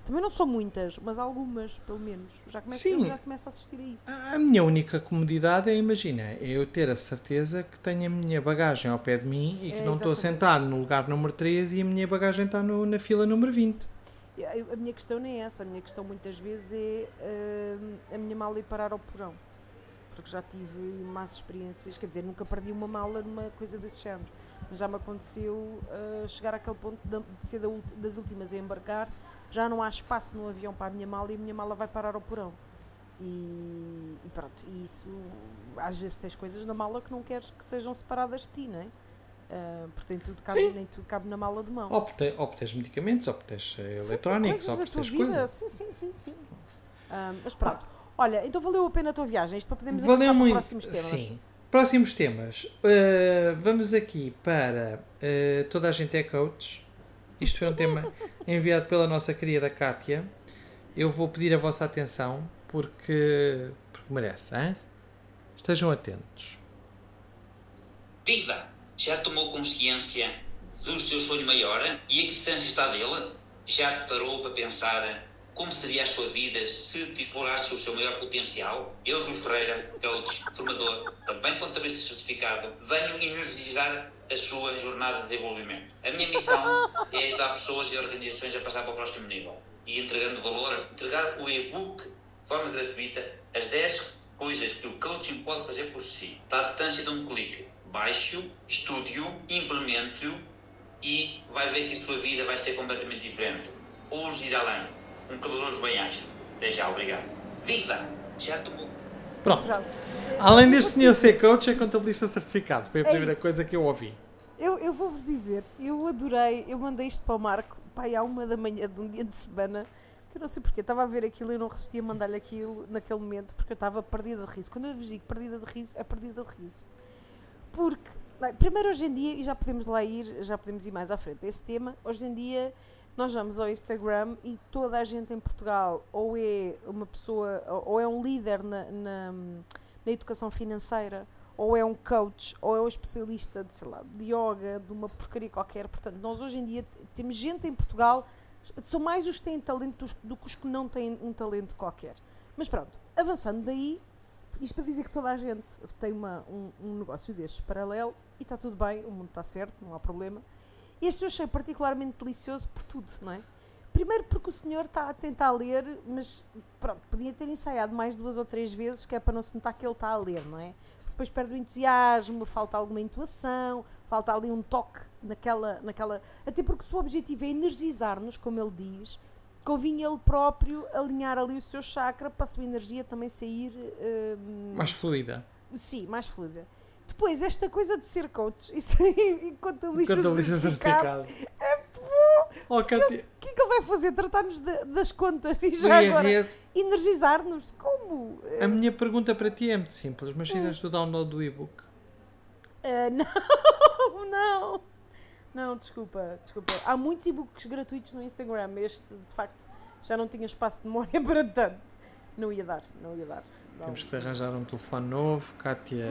Também não são muitas, mas algumas, pelo menos. Já começa, Sim. eu já começo a assistir a isso. A minha única comodidade é, imagina, é eu ter a certeza que tenho a minha bagagem ao pé de mim e que É, não estou sentado no lugar número 13 e a minha bagagem está no- na fila número 20. E A minha questão nem é essa, a minha questão muitas vezes é hum, a minha mala ir parar ao porão. Porque já tive más experiências, quer dizer, nunca perdi uma mala numa coisa desse género. Mas já me aconteceu uh, chegar àquele ponto de, de ser da das últimas a embarcar, já não há espaço no avião para a minha mala e a minha mala vai parar ao porão. E, e pronto, e isso, às vezes tens coisas na mala que não queres que sejam separadas de ti, não é? Uh, porque nem tudo, cabe, Sim. nem tudo cabe na mala de mão. Ou te- ou tens medicamentos, ou tens eh, eletrónicos, ou tens coisas. sim, sim, sim, sim. Ah, mas pronto. Olha, então valeu a pena a tua viagem, isto para podermos Valeu avançar muito. para próximos temas. Sim. Próximos temas. Uh, vamos aqui para uh, Toda a gente é coach. Isto foi um tema enviado pela nossa querida Kátia. Eu vou pedir a vossa atenção porque, porque merece. Hein? Estejam atentos. Viva! Já tomou consciência do seu sonho maior e a que distância está dele? Já parou para pensar como seria a sua vida se explorasse o seu maior potencial? Eu, Rui Ferreira, coach, formador, também contabilista certificado, venho energizar a sua jornada de desenvolvimento. A minha missão é ajudar pessoas e organizações a passar para o próximo nível. E entregando valor, entregar o e-book de forma gratuita, as 10 coisas que o coaching pode fazer por si. Está à distância de um clique. Baixe-o, estude-o, implemente-o e vai ver que a sua vida vai ser completamente diferente. Ouse ir além. Um caloroso bem-aja. Até já, obrigado. Viva! Já tomou Pronto. Pronto. Além deste senhor ser coach, é contabilista certificado. Foi a É primeira isso. coisa que eu ouvi. Eu, eu vou-vos dizer, eu adorei, eu mandei isto para o Marco, pai, à uma da manhã de um dia de semana, que eu não sei porque, estava a ver aquilo e eu não resistia a mandar-lhe aquilo naquele momento, porque eu estava perdida de riso. Quando eu vos digo perdida de riso, é perdida de riso. Porque, primeiro hoje em dia, e já podemos lá ir, já podemos ir mais à frente desse tema, hoje em dia nós vamos ao Instagram e toda a gente em Portugal ou é uma pessoa, ou é um líder na, na, na educação financeira, ou é um coach, ou é um especialista de, sei lá, de yoga, de uma porcaria qualquer. Portanto, nós hoje em dia temos gente em Portugal, são mais os que têm talento do que os que não têm um talento qualquer. Mas pronto, avançando daí, isto para dizer que toda a gente tem uma, um, um negócio destes paralelo e está tudo bem, o mundo está certo, não há problema. Este eu achei particularmente delicioso por tudo, não é? Primeiro porque o senhor está a tentar ler, mas pronto, podia ter ensaiado mais duas ou três vezes, que é para não se notar que ele está a ler, não é? Depois perde o entusiasmo, falta alguma intuação, falta ali um toque naquela. naquela até porque o objetivo é energizar-nos, como ele diz, convinha ele próprio alinhar ali o seu chakra para a sua energia também sair. hum, Mais fluida. Sim, mais fluida. Depois, esta coisa de ser coach, isso aí, lixo Contabilista certificado, certificado. é bom. Oh. O que é que ele vai fazer? Tratar-nos das contas e já agora energizar-nos? Como? A minha pergunta para ti é muito simples, mas fizeste o download do e-book? Ah, não, não. Não, desculpa, desculpa. Há muitos e-books gratuitos no Instagram. Este, de facto, já não tinha espaço de memória para tanto. Não ia dar, não ia dar. Temos que arranjar um telefone novo, Cátia,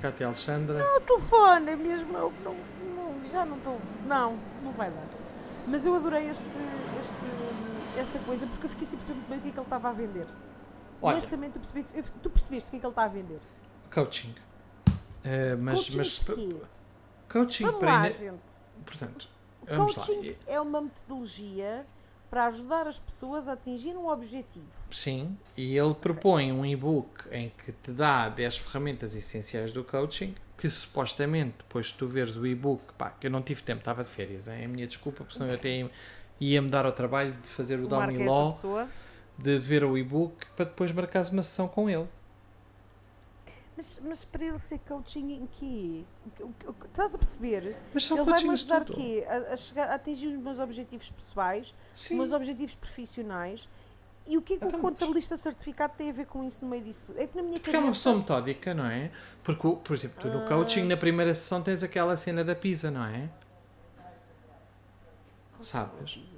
Cátia Alexandra. O telefone é mesmo. Eu não, não- já não estou. Não, não vai dar. Mas eu adorei este, este, esta coisa porque eu fiquei sem perceber muito bem o que é que ele estava a vender. Olha, Honestamente, tu percebeste, tu percebeste o que é que ele está a vender. coaching. Eh, mas, coaching mas de quê? coaching Vamos para lá, gente. Portanto, coaching é uma metodologia para ajudar as pessoas a atingir um objetivo. Sim, e ele propõe um e-book em que te dá 10 ferramentas essenciais do coaching, que supostamente, depois de tu veres o e-book, pá, que eu não tive tempo, estava de férias, hein? é a minha desculpa, porque senão eu até ia- ia-me dar ao trabalho de fazer o pessoa. de ver o e-book, para depois marcares uma sessão com ele. Mas, mas para ele ser coaching em quê? O o o estás a perceber? Ele vai-me ajudar tudo. quê? A, a chegar, a atingir os meus objetivos pessoais, os Sim. meus objetivos profissionais. E o que é que Então, o contabilista certificado tem a ver com isso no meio disso tudo? É que na minha Porque é uma cabeça... pessoa metódica, não é? Porque, por exemplo, tu no coaching, na primeira sessão, tens aquela cena da pizza, não é? Sabes?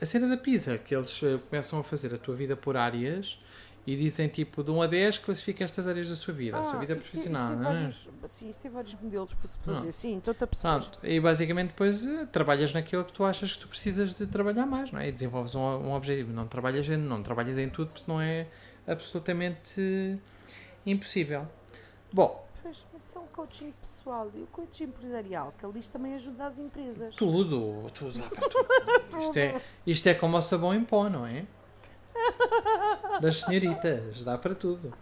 A cena da pizza, que eles eh, começam a fazer a tua vida por áreas e dizem tipo de 1 a 10 classifica estas áreas da sua vida, a sua vida Ah, isso tem- profissional, isso não é? vários, Sim, isso tem vários modelos para se fazer. Pronto. Sim, estou-te a perceber. Pronto, e basicamente depois eh, trabalhas naquilo que tu achas que tu precisas de trabalhar mais, não é? E desenvolves um, um objetivo. Não trabalhas, em, não trabalhas em tudo, porque senão é absolutamente impossível. Bom, Pois, mas é um coaching pessoal e o coaching empresarial, que diz também ajuda as empresas. tudo, tudo dá para tudo. Isto é, isto é como o sabão em pó, não é? Das senhoritas, dá para tudo.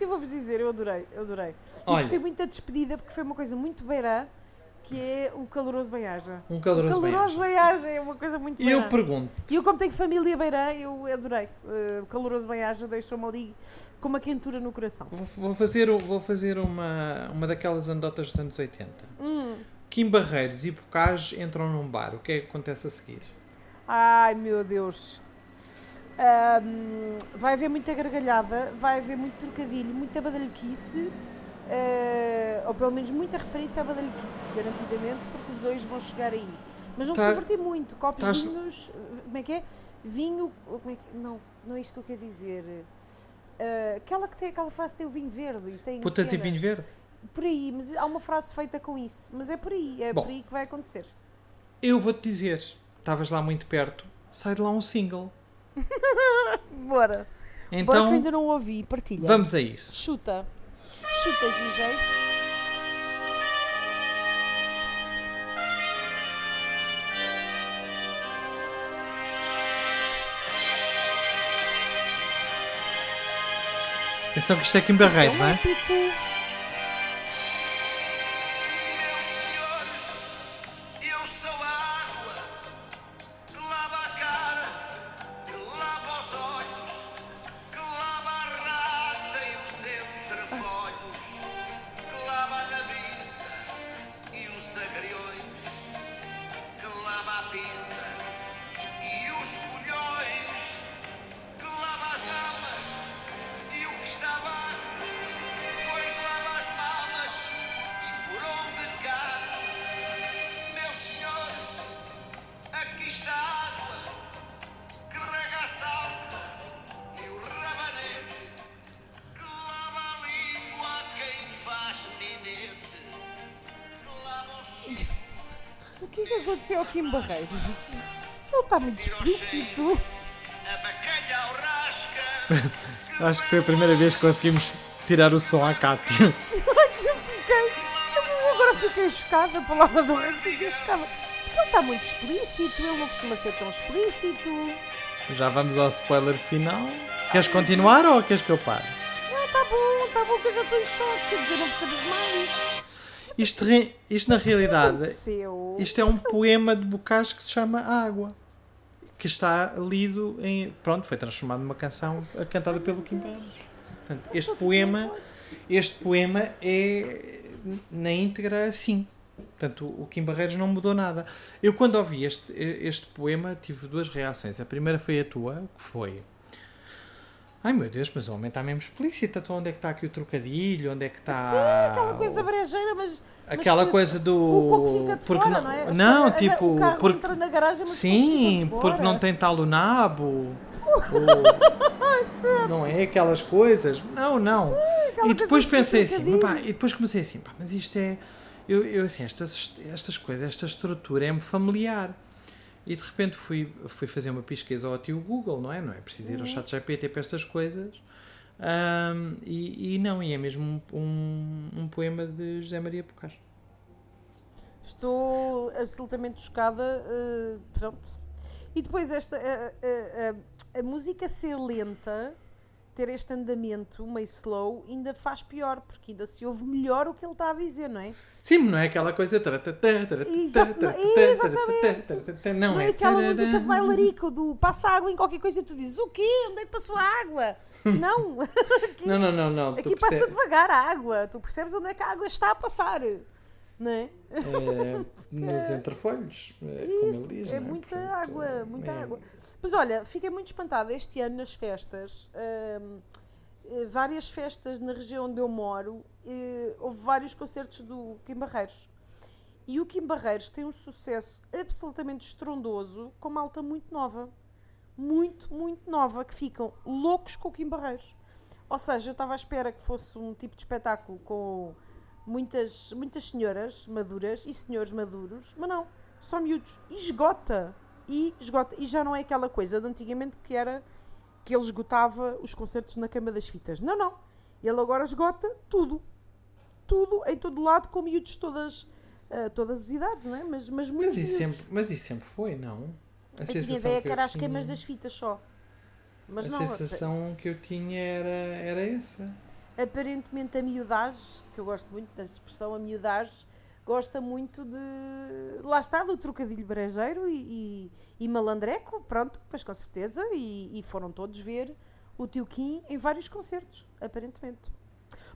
Eu vou-vos dizer, eu adorei, eu adorei. E Olha. gostei muito da despedida porque foi uma coisa muito beirã, que é o caloroso bem-aja. Um caloroso caloroso bem-aja. é uma coisa muito E eu pergunto, E eu, como tenho família beirã, eu adorei. Eh, o caloroso bem-aja deixou-me ali com uma quentura no coração. vou, vou fazer, o- vou fazer uma, uma daquelas anedotas dos anos 80. Hum. Kim Barreiros e Bocage entram num bar. O que é que acontece a seguir? Ai meu Deus. Ahm, vai haver muita gargalhada, vai haver muito trocadilho, muita badalhoquice, eh, ou pelo menos muita referência à badalhoquice, garantidamente, porque os dois vão chegar aí. Mas vão Tá- se divertir muito. Copos tás- vinhos. Como é que é? Vinho. Como é que, não, não é isto que eu quero dizer. Eh, aquela que tem aquela frase tem o vinho verde e tem. Putas e cenas. vinho verde? Por aí, mas há uma frase feita com isso. Mas é por aí, é Bom. por aí que vai acontecer. Eu vou-te dizer, estavas lá muito perto, sai de lá um single. Bora. Bora que eu Então, ainda não ouvi, partilha. vamos a isso. Chuta. Chuta, GG. Atenção que isto é Kim Barreiros, não é? O que é que aconteceu ao Kim Barreiros? Ele está muito explícito. Acho que foi a primeira vez que conseguimos tirar o som à Cátia. Eu fiquei. Eu agora fiquei chocada. A palavra do rei fiquei chocada. Porque ele está muito explícito. Ele não costuma ser tão explícito. Já vamos ao spoiler final. Queres continuar ou queres que eu pare? Ah, tá bom, tá bom que eu já estou em choque. Quer dizer, não percebes mais. Isto, re- isto na que realidade, isto é um poema de Bocage que se chama Água. Que está lido em. Pronto, foi transformado numa canção cantada pelo Kim Barreiros. Portanto, este poema, este poema é na íntegra assim. Portanto, o Kim Barreiros não mudou nada. Eu, quando ouvi este, este poema, tive duas reações. A primeira foi a tua, que foi. Ai meu Deus, mas o homem está mesmo explícito. Então, onde é que está aqui o trocadilho? Onde é que está. Sim, aquela coisa brejeira, mas. mas Aquela que- coisa do. O coco fica de porque fora, não, não, é? não, tipo. O carro porque- entra na garagem, mas sim, porque não tem tal o nabo. ou- não é? Aquelas coisas. Não, não. aquela e depois pensei assim, pá, e depois comecei assim, pá, mas isto é. Eu, eu assim, estas, estas coisas, esta estrutura é-me familiar. E de repente fui, fui fazer uma pesquisa ao tio Google, não é? Não é preciso ir ao chat GPT para estas coisas. Ahm, e, e não, e é mesmo um, um, um poema de José Maria Pocás. Estou absolutamente chocada. eh, pronto. E depois esta a música ser lenta, ter este andamento meio slow, ainda faz pior, porque ainda se ouve melhor o que ele está a dizer, não é? Sim, não é aquela coisa. exatamente. Não, é é aquela música de bailarico do passa água em qualquer coisa e tu dizes o quê? Onde é que passou a água? Não, aqui, Não, não, não, aqui passa devagar a água, tu percebes onde é que a água está a passar, não é? É, nos entrefolhos, é, como ele diz. é não muita Portanto, água, muita é- água. Mas olha, fiquei muito espantada este ano nas festas. hum, eh, várias festas na região onde eu moro, eh, houve vários concertos do Kim Barreiros. E o Kim Barreiros tem um sucesso absolutamente estrondoso com malta muito nova. Muito, muito nova, que ficam loucos com o Kim Barreiros. Ou seja, eu estava à espera que fosse um tipo de espetáculo com muitas, muitas senhoras maduras e senhores maduros, mas não, só miúdos. E esgota. E esgota. E já não é aquela coisa de antigamente que era que ele esgotava os concertos na cama das fitas. Não, não. Ele agora esgota tudo. Tudo, em todo lado, com miúdos todas, ah, todas as idades, não é? Mas, mas Mas muitos isso, miúdos. sempre, mas isso sempre foi, não? A Eu tinha ideia que eu era as queimas tinha- das fitas só. Mas a não, sensação que eu tinha era, era essa. Aparentemente a miudagem, que eu gosto muito da expressão, a miudagem, gosta muito de. Lá está, do trocadilho brejeiro e, e, e malandreco, pronto, pois com certeza. E, e foram todos ver o Tio Kim em vários concertos, aparentemente.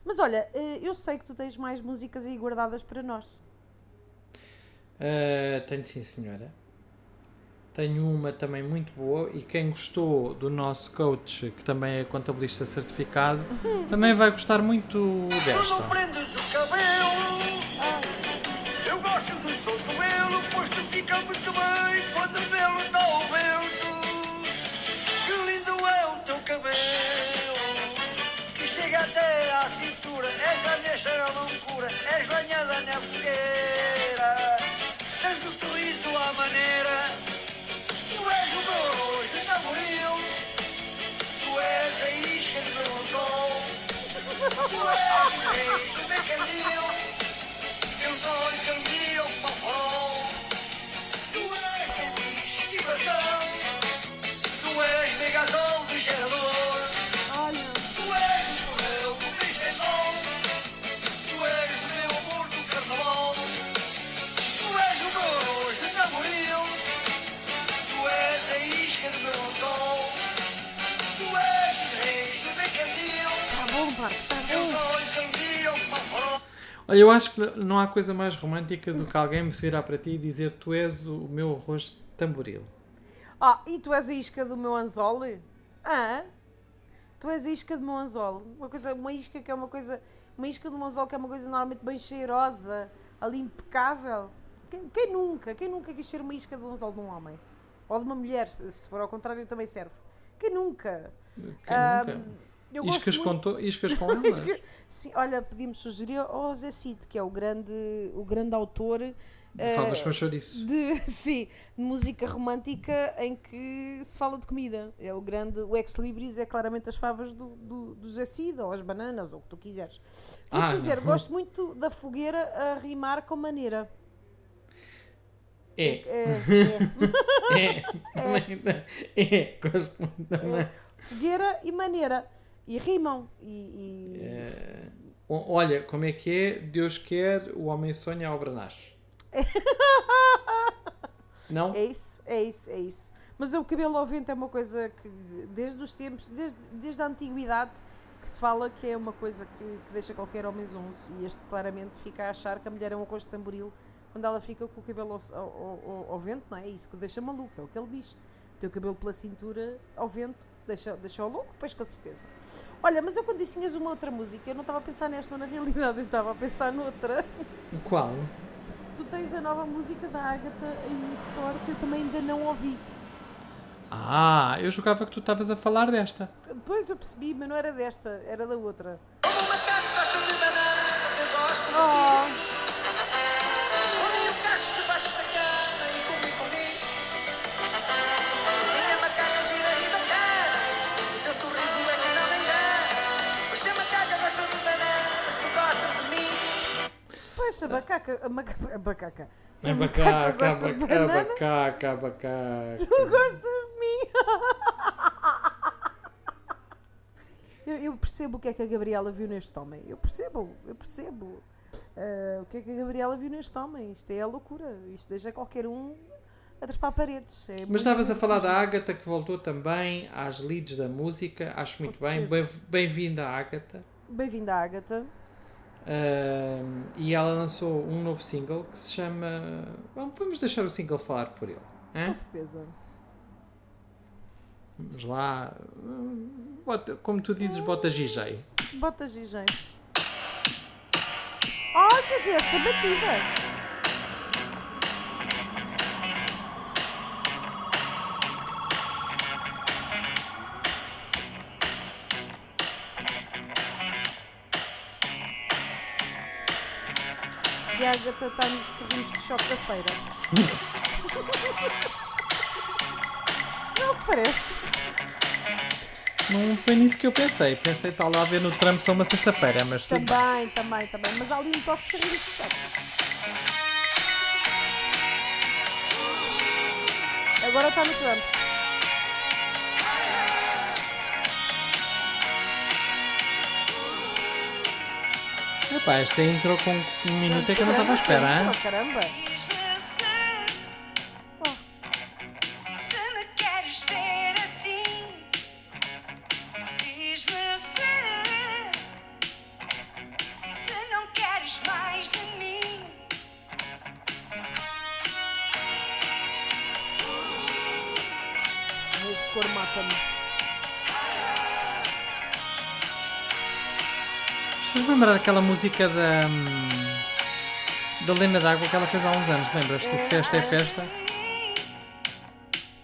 Mas olha, eh, eu sei que tu tens mais músicas aí guardadas para nós. Ah, tenho sim, senhora. Tenho uma também muito boa e quem gostou do nosso coach, que também é contabilista certificado, também vai gostar muito Tu desta. não prendes o cabelo. Eu gosto do som do pelo, pois tu fica muito bem quando o pelo está ao vento. Que lindo é o teu cabelo, que chega até à cintura. És a minha cheira loucura, és banhada na fogueira. Tens um sorriso à maneira, Tu és o rei do mercantil, Olha, eu acho que não há coisa mais romântica do que alguém me virar para ti e dizer tu és o meu arroz de tamboril. Ah, e tu és a isca do meu anzol? Ah? Tu és a isca do meu anzol. Uma, coisa, uma isca que é uma coisa. Uma isca do meu anzol que é uma coisa normalmente bem cheirosa, ali impecável. Quem, quem nunca? Quem nunca quis ser uma isca do anzol de um homem? Ou de uma mulher, se se for ao contrário, também serve. Quem nunca? Quem Ah, nunca? Eu Iscas, com to- iscas com elas? Sim, olha, pedimos sugerir ao Zé Cid, que é o grande, o grande autor eh, Falas com chouriço. de, sim, de música romântica em que se fala de comida. É o grande, o ex libris é claramente as favas do, do, do Zé Cid, ou as bananas, ou o que tu quiseres. Vou-te Ah, dizer, não. gosto muito da fogueira a rimar com maneira. É, É, é, é, também, é, gosto muito também. fogueira e maneira. E rimam. E, e- É, olha, como é que é? Deus quer, o homem sonha, a obra nasce. Não? É isso, é isso, é isso. Mas o cabelo ao vento é uma coisa que, desde os tempos, desde, desde a antiguidade, que se fala que é uma coisa que, que deixa qualquer homem zonzo. E este claramente fica a achar que a mulher é um arroz de tamboril quando ela fica com o cabelo ao, ao, ao- ao vento, não é? É isso que o deixa maluco, é o que ele diz. O teu cabelo pela cintura ao vento deixa, deixa louco, pois com certeza. Olha, mas eu quando disse tinhas uma outra música, eu não estava a pensar nesta na realidade, eu estava a pensar noutra. Qual? Tu tens a nova música da Agatha em Store que eu também ainda não ouvi. Ah, eu jogava que tu estavas a falar desta. Pois eu percebi, mas não era desta, era da outra. Como um macaco gosta de bananas, eu gosto de Oh, pois a macaca, a macaca, a macaca. Se a macaca bacaca, gosta de bacaca, bananas, bacaca, bacaca. tu gostas de mim. Eu, eu percebo o que é que a Gabriela viu neste homem. Eu percebo, eu percebo. Ah, o que é que a Gabriela viu neste homem? Isto é a loucura. Isto deixa qualquer um a trepar paredes. É Mas estavas a falar da. Agatha que voltou também às leads da música. Acho muito bem. certeza. Bem- Bem-vinda, Agatha. Bem-vinda, Agatha. E ela lançou um novo single que se chama. Vamos vamos deixar o single falar por ele. hã? Com certeza. Vamos lá. Bota, como tu dizes, bota GJ. Bota. Ai, que é que é esta batida? Tiago está nos carrinhos de choque da feira. Não parece. Não foi nisso que eu pensei. Pensei estar lá a ver no Trump só uma sexta-feira, mas tudo. Também, também, também. Mas há ali um toque de carrinhos de choque. Agora está no Trumps. Epá, esta entrou com um minuto é que eu não estava à espera, Grande, hein? oh, caramba. Aquela música da. hum, da Lena D'Água que ela fez há uns anos, lembras? Que o Festa é Festa?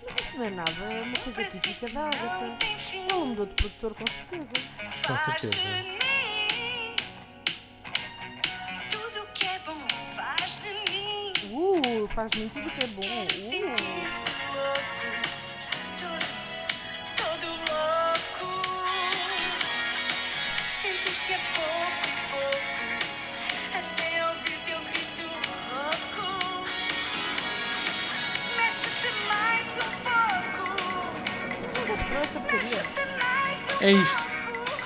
Mas isto não é nada, é uma coisa típica da Agatha. Ela mudou de produtor, com certeza. Com certeza. Faz de mim tudo o que é bom. Faz de mim. Uh, faz muito tudo que é bom. Uh. É isto. pouco.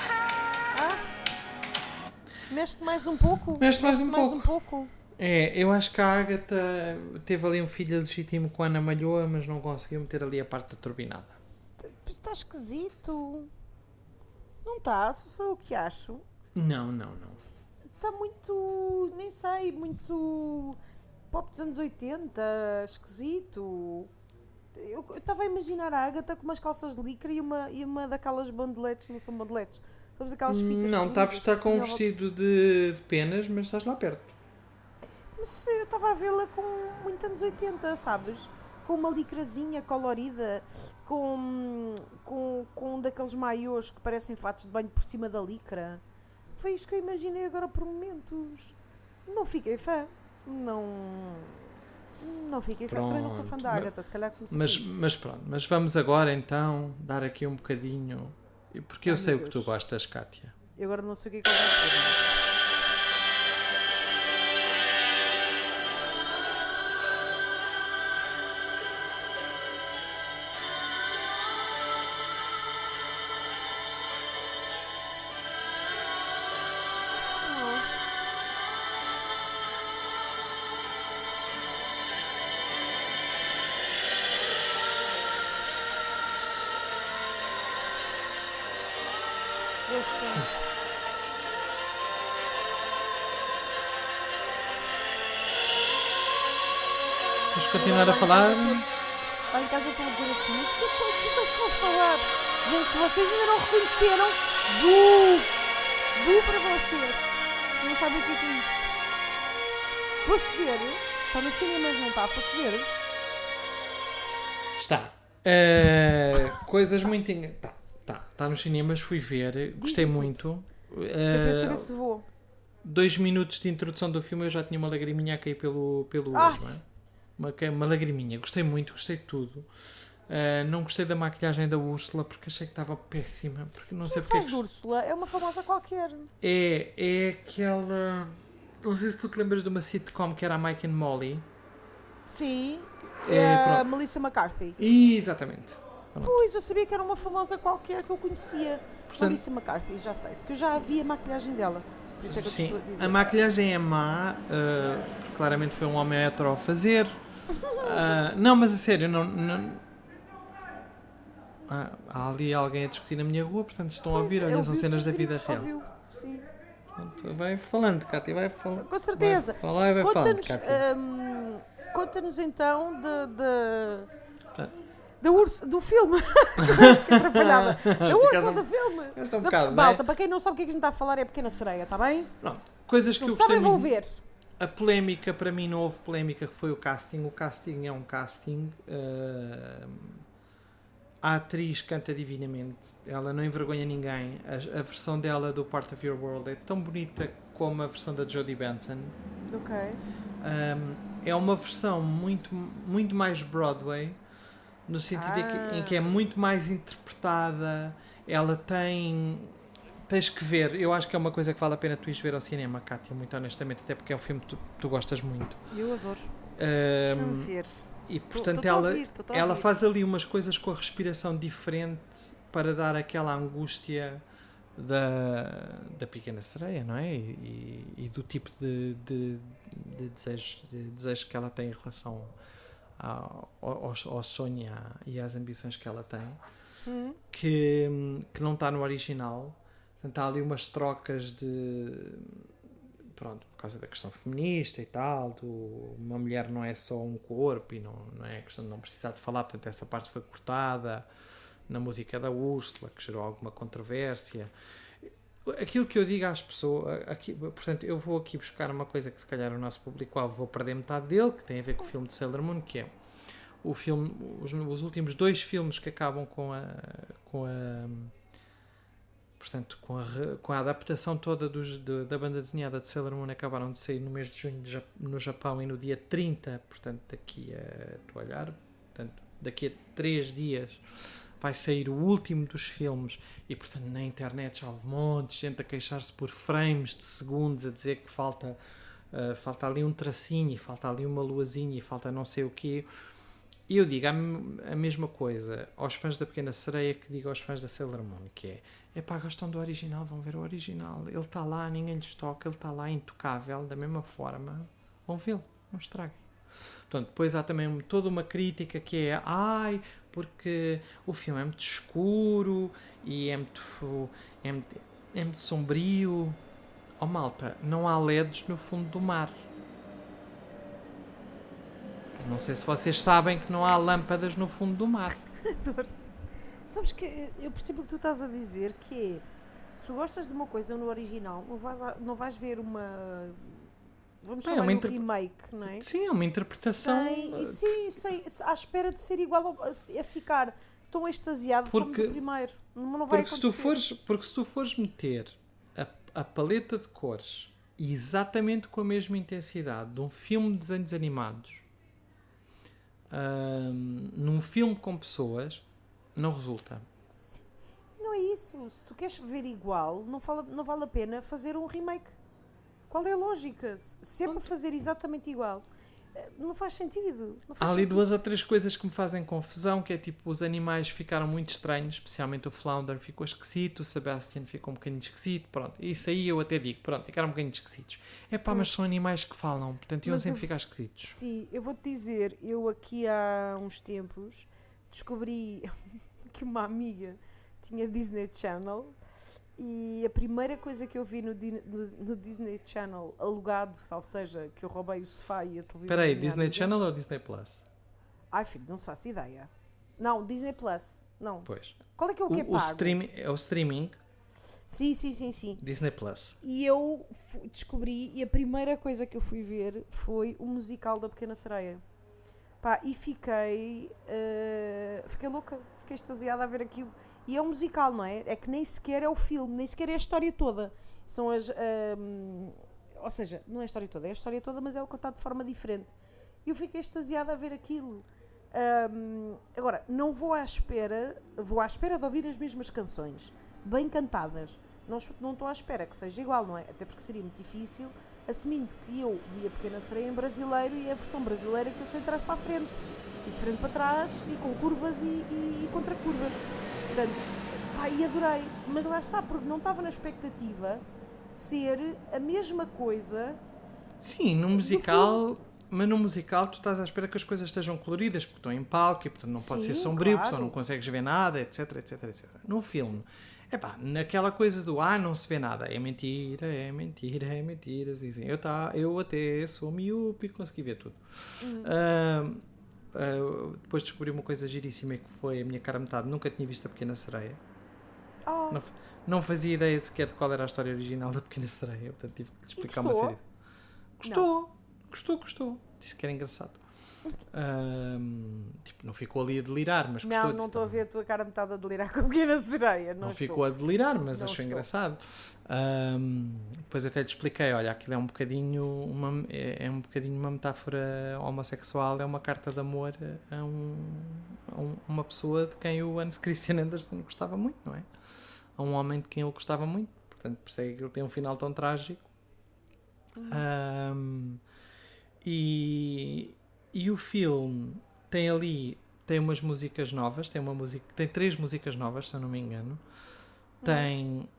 Ah? Mexe-te mais um pouco? Mexe-te mais um mais um pouco. É, eu acho que a Agatha teve ali um filho legítimo com a Ana Malhoa, mas não conseguiu meter ali a parte da turbinada. Está esquisito. Não está, só sou eu que acho. Não, não, não. Está muito, nem sei, muito pop dos anos 80, esquisito. Eu estava a imaginar a Agatha com umas calças de licra e uma, e uma daquelas bandeletes, não são bandeletes, sabes aquelas fitas Não, tá coloridas está, com um punham ao- vestido de, de penas, mas estás lá perto. Mas eu estava a vê-la com muito anos 80, sabes? Com uma licrazinha colorida, com, com, com um daqueles maiôs que parecem fatos de banho por cima da licra. Foi isto que eu imaginei agora por momentos. Não fiquei fã. Não. Não fiquei sou fã Pronto, da mas- se calhar Mas, mas pronto, mas vamos agora então dar aqui um bocadinho. Porque eu Ai, sei o que tu gostas, Kátia. Eu agora não sei o que é que eu vou Queres continuar a falar? Lá em casa estão a dizer assim, mas o que, é que- o que é estão a falar? Gente, se vocês ainda não reconheceram, bu! Bu para vocês. Se não sabem o que é que é isto. Foste ver? Está nos cinemas, não está? Foste ver? Está. Eh, coisas muito. enga- Tá, tá, tá nos cinemas, fui ver, gostei muito. Para eu Eh, saber se vou. dois minutos de introdução do filme eu já tinha uma lagriminha a cair pelo, pelo Ai. é? Uma, ca- uma lagriminha. Gostei muito, gostei de tudo. Eh, não gostei da maquilhagem da Úrsula porque achei que estava péssima. Porque não sei porque é faz Úrsula é uma famosa qualquer. É, é aquela. Não sei se tu te lembras de uma sitcom que era a Mike and Molly. Sim. É, É a pronto. Melissa McCarthy. Exatamente. Pois, eu sabia que era uma famosa qualquer que eu conhecia. Portanto- Melissa McCarthy, já sei. Porque eu já vi a maquilhagem dela. Por isso é que eu Sim, estou a dizer. a maquilhagem é má, uh, porque claramente foi um homem hetero a fazer. Uh, não, mas a sério, não. não- Ah, há ali alguém a discutir na minha rua, portanto estão a Pois, ouvir, eu olha, são cenas da vida real. ouviu, Sim. Pronto, vai falando, Cátia, vai falando. Com certeza. Vai falar e vai falando, Conta-nos hum, conta-nos então de, de, Ah. da Urs- do filme. que atrapalhada. Da Úrsula um- do filme. Um Da- bocado, não é? Malta, para quem não sabe o que é que a gente está a falar é a Pequena Sereia, está bem? Pronto, coisas que Não eu sabem, vão ver. A polémica, para mim, não houve polémica, que foi o casting. O casting é um casting. uh, a atriz canta divinamente. Ela não envergonha ninguém. A, a versão dela do Part of Your World é tão bonita como a versão da Jodie Benson. Ok. Um, é uma versão muito, muito mais Broadway, no sentido em, que, em que é muito mais interpretada. Ela tem. Tens que ver, eu acho que é uma coisa que vale a pena tu ires ver ao cinema, Kátia, muito honestamente, até porque é um filme que tu, tu gostas muito. Eu adoro. Um, e portanto tô-te a ela, ouvir, ela faz ali umas coisas com a respiração diferente para dar aquela angústia da, da pequena sereia, não é? E, e- do tipo de, de, de desejo, de desejo que ela tem em relação ao, ao, ao sonho e à- e às ambições que ela tem, Hum. que, que não está no original. Portanto, há ali umas trocas de. Pronto, por causa da questão feminista e tal, do, uma mulher não é só um corpo e não, não é questão de não precisar de falar, portanto, essa parte foi cortada na música da Úrsula, que gerou alguma controvérsia. Aquilo que eu digo às pessoas, aqui, portanto, eu vou aqui buscar uma coisa que se calhar o nosso público-alvo vou perder metade dele, que tem a ver com o filme de Sailor Moon, que é o filme, os, os últimos dois filmes que acabam com a, com a portanto, com a, com a adaptação toda dos, de- da banda desenhada de Sailor Moon acabaram de sair no mês de junho de no Japão e no dia 30, portanto, daqui a, olhar, portanto, daqui a três dias vai sair o último dos filmes e, portanto, na internet já houve um monte de gente a queixar-se por frames de segundos, a dizer que falta, ah, falta ali um tracinho, e falta ali uma luazinha e falta não sei o quê. E eu digo a, a mesma coisa aos fãs da Pequena Sereia que digo aos fãs da Sailor Moon, que é Epá, gostam do original, vão ver o original. Ele está lá, ninguém lhes toca, ele está lá intocável, da mesma forma. Vão vê-lo, não estraguem. Portanto, depois há também toda uma crítica que é ai, porque o filme é muito escuro e é muito, é muito, é muito sombrio. Oh malta, não há LEDs no fundo do mar. Não sei se vocês sabem que não há lâmpadas no fundo do mar. Sabes que eu percebo o que tu estás a dizer, que é, se tu gostas de uma coisa no original, não vais, a- não vais ver uma... Vamos É, chamar uma um interpre- remake, não é? Sim, é uma interpretação. Sem, e sim, sem, à espera de ser igual a, a ficar tão extasiado como Porque- do primeiro. Não, não vai Porque se, tu acontecer. fores, porque se tu fores meter a, a paleta de cores exatamente com a mesma intensidade de um filme de desenhos animados num filme com pessoas, não resulta. Sim. Não é isso. Se tu queres ver igual, não, fala, não vale a pena fazer um remake. Qual é a lógica? Se é para fazer exatamente igual, eh, não faz sentido. Não Há faz ali sentido. duas ou três coisas que me fazem confusão, que é tipo, os animais ficaram muito estranhos, especialmente o Flounder ficou esquisito, o Sebastian ficou um bocadinho esquisito, pronto, isso aí eu até digo, pronto, ficaram um bocadinho esquisitos. É pá, mas são animais que falam, portanto iam sempre eu- ficar esquisitos. Sim, eu vou-te dizer, eu aqui há uns tempos descobri que uma amiga tinha Disney Channel e a primeira coisa que eu vi no, no- no Disney Channel alugado, ou seja, que eu roubei o sofá e a televisão. Espera aí, da minha Disney amiga- Channel ou Disney Plus? Ai filho, não faço ideia. Não, Disney Plus. Não. Pois. Qual é que é o O, que é o pago? streaming, é o streaming Sim, sim, sim, sim. Disney Plus. E eu descobri, e a primeira coisa que eu fui ver foi o musical da Pequena Sereia. Pá, e fiquei. eh, fiquei louca, fiquei extasiada a ver aquilo. E é um musical, não é? É que nem sequer é o filme, nem sequer é a história toda. São as. ahm, ou seja, não é a história toda, é a história toda, mas é contado de forma diferente. E eu fiquei extasiada a ver aquilo. Ahm, agora, não vou à espera, vou à espera de ouvir as mesmas canções, bem cantadas. Não não estou à espera que seja igual, não é? Até porque seria muito difícil, assumindo que eu vi a Pequena Sereia em brasileiro e é a versão brasileira que eu sei de trás para a frente, e de frente para trás, e com curvas e, e, e contra curvas. Portanto, pá, e adorei. Mas lá está, porque não estava na expectativa ser a mesma coisa. Sim, no musical. Mas no musical tu estás à espera que as coisas estejam coloridas, porque estão em palco e portanto não pode ser Sim, sombrio, porque claro. senão não consegues ver nada, etc, etc, etc. No filme, é pá, naquela coisa do ah, não se vê nada, é mentira, é mentira, é mentira, dizem. Eu, tá, eu até sou miúpe e consegui ver tudo. Hum. Ah, ah, depois descobri uma coisa giríssima que foi a minha cara metade, nunca tinha visto a Pequena Sereia. Oh, Não, não fazia ideia sequer de qual era a história original da Pequena Sereia, portanto tive que explicar uma série. Gostou, gostou, gostou. Disse que era engraçado. Ahm, tipo, não ficou ali a delirar, mas não, não estou a ver a tua cara metade a delirar com a pequena sereia. Não, Não ficou a delirar, mas Não achou estou. engraçado. Ahm, depois até lhe expliquei, olha, aquilo é um bocadinho uma, é, é um bocadinho uma metáfora homossexual, é uma carta de amor a, um, a um- uma pessoa de quem o Hans Christian Andersen gostava muito, não é? A um homem de quem ele gostava muito. Portanto, por isso é que ele tem um final tão trágico. Ahm, e, e o filme tem ali tem umas músicas novas, tem uma música, tem três músicas novas, se eu não me engano. Tem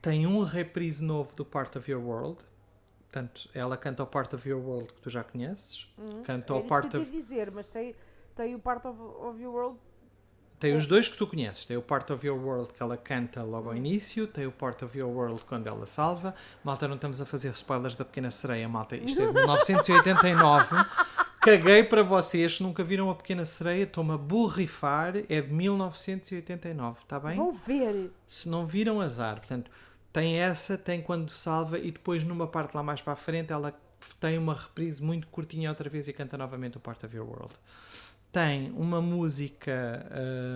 tem um reprise novo do Part of Your World. Portanto, ela canta o Part of Your World que tu já conheces. Canta Era o Part que eu of dizer, mas tem, tem o Part of, of Your World. Tem os dois que tu conheces. Tem o Part of Your World que ela canta logo Hum. ao início, tem o Part of Your World quando ela salva. Malta, não estamos a fazer spoilers da Pequena Sereia, malta. Isto é de 1989. Caguei para vocês, se nunca viram a Pequena Sereia, estou-me a borrifar. É de 1989, está bem? Vão ver. Se não viram, azar. Portanto, tem essa, tem quando salva e depois numa parte lá mais para a frente ela tem uma reprise muito curtinha outra vez e canta novamente o Part of Your World. Tem uma música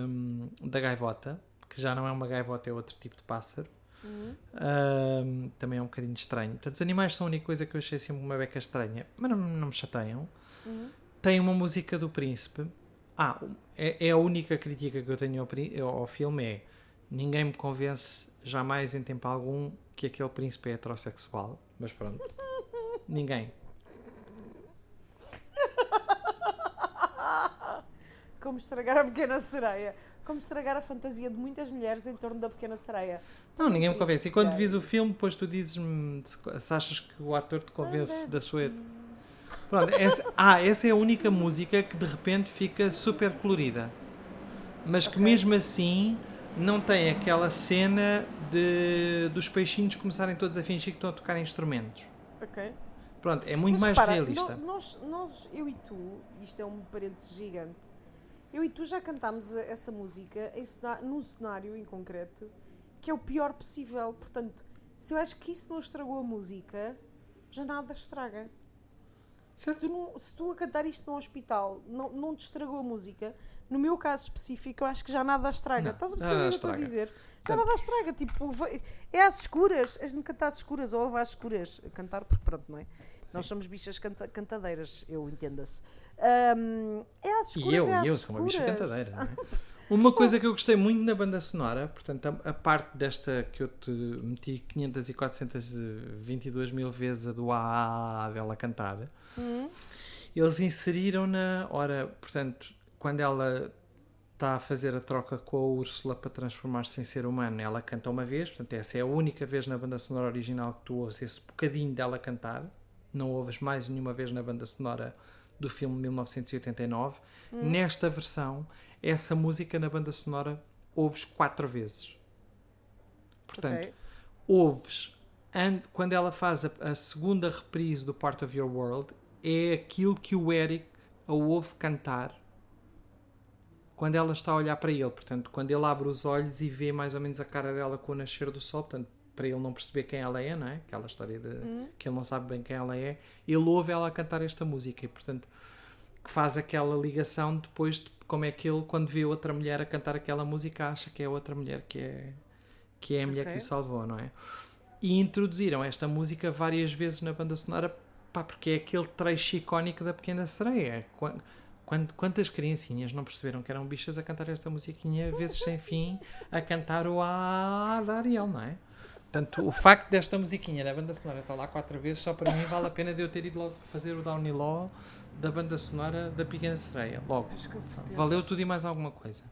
hum, da gaivota, que já não é uma gaivota, é outro tipo de pássaro. Hum, também é um bocadinho estranho. Portanto, os animais são a única coisa que eu achei sempre uma beca estranha, mas não, não me chateiam. Tem uma música do príncipe. Ah, é, é a única crítica que eu tenho ao, ao filme é ninguém me convence jamais em tempo algum que aquele príncipe é heterossexual. Mas pronto. ninguém. Como estragar a pequena sereia. Como estragar a fantasia de muitas mulheres em torno da pequena sereia. Não, ninguém me convence. E quando vis o filme, depois tu dizes-me se, se achas que o ator te convence da sua. Pronto, essa, ah, essa é a única música que de repente fica super colorida. Mas que Ok. mesmo assim não tem aquela cena de, dos peixinhos começarem todos a fingir que estão a tocar instrumentos. Ok. Pronto, é muito Mas mais repara, realista. no- Nós, nós, eu e tu, isto é um parênteses gigante, eu e tu já cantámos essa música em num cenário em concreto que é o pior possível. Portanto, se eu acho que isso não estragou a música, já nada estraga. Se tu, não- se tu a cantar isto num hospital não, não te estragou a música, no meu caso específico, eu acho que já nada estraga. Não, Estás a perceber o que eu estou a dizer? Já nada estraga. Tipo, é às escuras, és de cantar às escuras ou às escuras. Cantar, porque pronto, não é? Nós somos bichas canta- cantadeiras, eu entenda-se. Ahm, é às escuras, E eu, é às e eu sou uma bicha escuras. cantadeira. Uma coisa que eu gostei muito na banda sonora, portanto, a, a parte desta que eu te meti 500 e 422 mil vezes a do A dela cantar, eles inseriram na hora, portanto, quando ela está a fazer a troca com a Úrsula para transformar-se em ser humano, ela canta uma vez, portanto, essa é a única vez na banda sonora original que tu ouves esse bocadinho dela cantar, não ouves mais nenhuma vez na banda sonora do filme 1989. Nesta versão, essa música na banda sonora ouves quatro vezes. Portanto, Ok. ouves and, quando ela faz a, a segunda reprise do Part of Your World, é aquilo que o Eric a ouve cantar quando ela está a olhar para ele. Portanto, quando ele abre os olhos e vê mais ou menos a cara dela com o nascer do sol, portanto, para ele não perceber quem ela é, não é? Aquela história de que ele não sabe bem quem ela é, ele ouve ela a cantar esta música e, portanto, que faz aquela ligação depois de como é que ele, quando vê outra mulher a cantar aquela música, acha que é outra mulher que é, que é a mulher Ok. que o salvou, não é? E introduziram esta música várias vezes na banda sonora, pá, porque é aquele trecho icónico da Pequena Sereia. Quan- quant- quantas criancinhas não perceberam que eram bichas a cantar esta musiquinha, vezes sem fim, a cantar o A da Ariel, não é? Portanto, o facto desta musiquinha na banda sonora estar lá quatro vezes, só para mim vale a pena de eu ter ido logo fazer o Downey Law da banda sonora da Pequena Sereia. Logo. Valeu tudo e mais alguma coisa.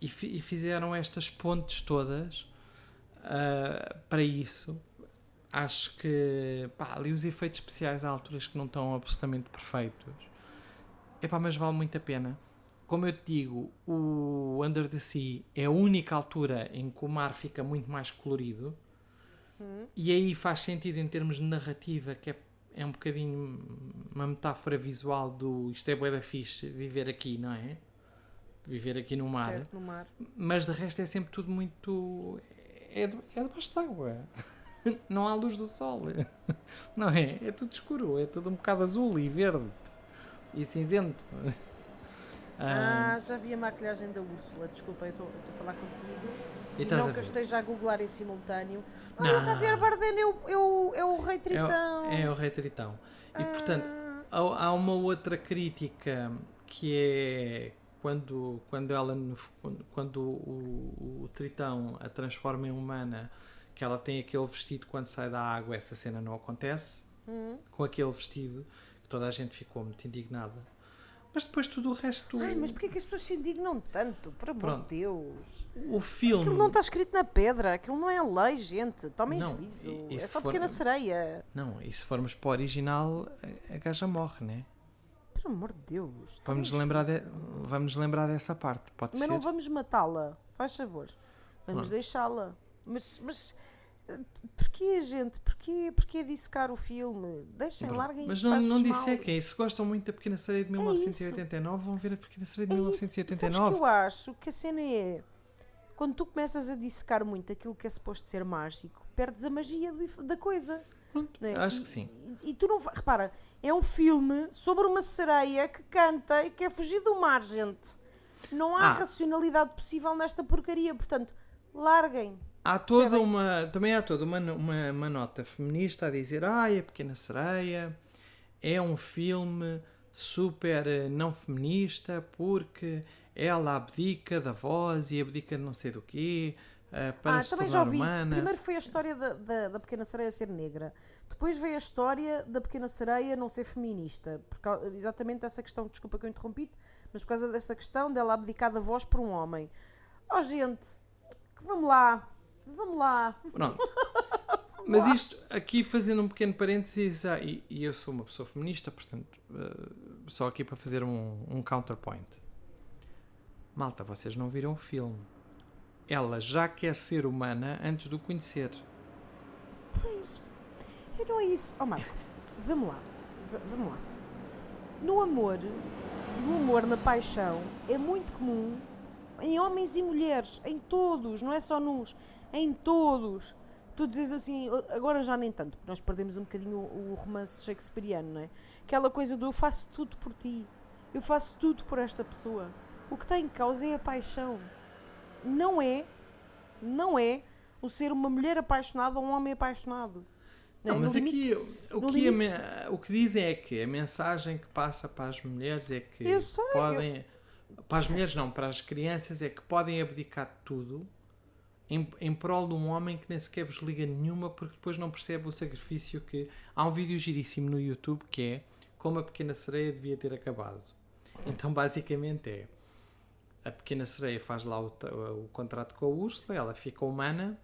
E, fi- e fizeram estas pontes todas ah, para isso. Acho que pá, ali os efeitos especiais há alturas que não estão absolutamente perfeitos. Epá, mas vale muito a pena. Como eu te digo, o Under the Sea é a única altura em que o mar fica muito mais colorido. E aí faz sentido em termos de narrativa, que é, é um bocadinho uma metáfora visual do isto é bué da fixe, viver aqui, não é? Viver aqui no mar. Certo, no mar. Mas de resto é sempre tudo muito. É, de- é debaixo de água. Não há luz do sol. Não é? É tudo escuro. É tudo um bocado azul e verde e cinzento. Ah, já vi a maquilhagem da Úrsula. Desculpa, eu estou a falar contigo. Não que eu esteja a googlar em simultâneo. Ah, Não. o Javier Bardem é o, é o, é o rei É, Tritão. o- é o rei Tritão. E portanto, Ah, há, há uma outra crítica que é quando, quando ela quando o, o Tritão a transforma em humana, que ela tem aquele vestido quando sai da água, essa cena não acontece. hum. Com aquele vestido, que toda a gente ficou muito indignada. Mas depois tudo o resto. Ai, mas porquê que as pessoas se indignam tanto? Por amor de Deus. O filme. Aquilo não está escrito na pedra, aquilo não é lei, gente. Tomem Não, juízo. é só for- pequena sereia. Não, e se formos para o original, a- gaja morre, né? Por amor de Deus. Vamos lembrar, de, vamos lembrar dessa parte, pode Mas ser. não vamos matá-la, faz favor. Vamos deixá-la. Mas, mas porquê, gente? Porquê, porquê dissecar o filme? Deixem, larguem Mas não, não dissequem. Se gostam muito da Pequena Sereia de 1989, vão ver a Pequena Sereia de É isso. Sabes que 1989. eu acho que a cena é quando tu começas a dissecar muito aquilo que é suposto ser mágico, perdes a magia do da coisa. Pronto, é? acho E- que sim. E, e tu não repara, é um filme sobre uma sereia que canta e quer fugir do mar, gente. Não há Ah. racionalidade possível nesta porcaria, portanto, larguem. Há toda Percebem? uma. Também há toda uma, uma, uma nota feminista a dizer: Ai, a Pequena Sereia é um filme super eh, não feminista porque ela abdica da voz e abdica de não sei do quê eh, para ah, também já ouvi isso. humana. Primeiro foi a história da, da, da Pequena Sereia ser negra. Depois veio a história da Pequena Sereia não ser feminista. Por cau- exatamente essa questão, desculpa que eu interrompi mas por causa dessa questão dela abdicar da voz por um homem. Oh, gente, vamos lá. Vamos lá. Pronto. Mas isto, aqui fazendo um pequeno parênteses, ah, e, e eu sou uma pessoa feminista, portanto, eh, só aqui para fazer um, um counterpoint. Malta, vocês não viram o filme. Ela já quer ser humana antes de o conhecer. Pois. E não é isso. Oh, Marco, vamos lá. V- vamos lá. No amor, no amor, na paixão, é muito comum em homens e mulheres, em todos, não é só nos, em todos. Tu dizes assim, agora já nem tanto, porque nós perdemos um bocadinho o, o romance shakespeariano, não é? Aquela coisa do eu faço tudo por ti, eu faço tudo por esta pessoa. O que está em causa é a paixão. Não é, não é o ser uma mulher apaixonada ou um homem apaixonado. Não, é? mas No aqui limite- o que, limite- o que dizem é que a mensagem que passa para as mulheres é que Eu sei, podem. Para as mulheres não, para as crianças é que podem abdicar de tudo em, em prol de um homem que nem sequer vos liga nenhuma porque depois não percebe o sacrifício que. Há um vídeo giríssimo no YouTube que é como a pequena sereia devia ter acabado. Então basicamente é a pequena sereia faz lá o, o contrato com a Úrsula, ela fica humana,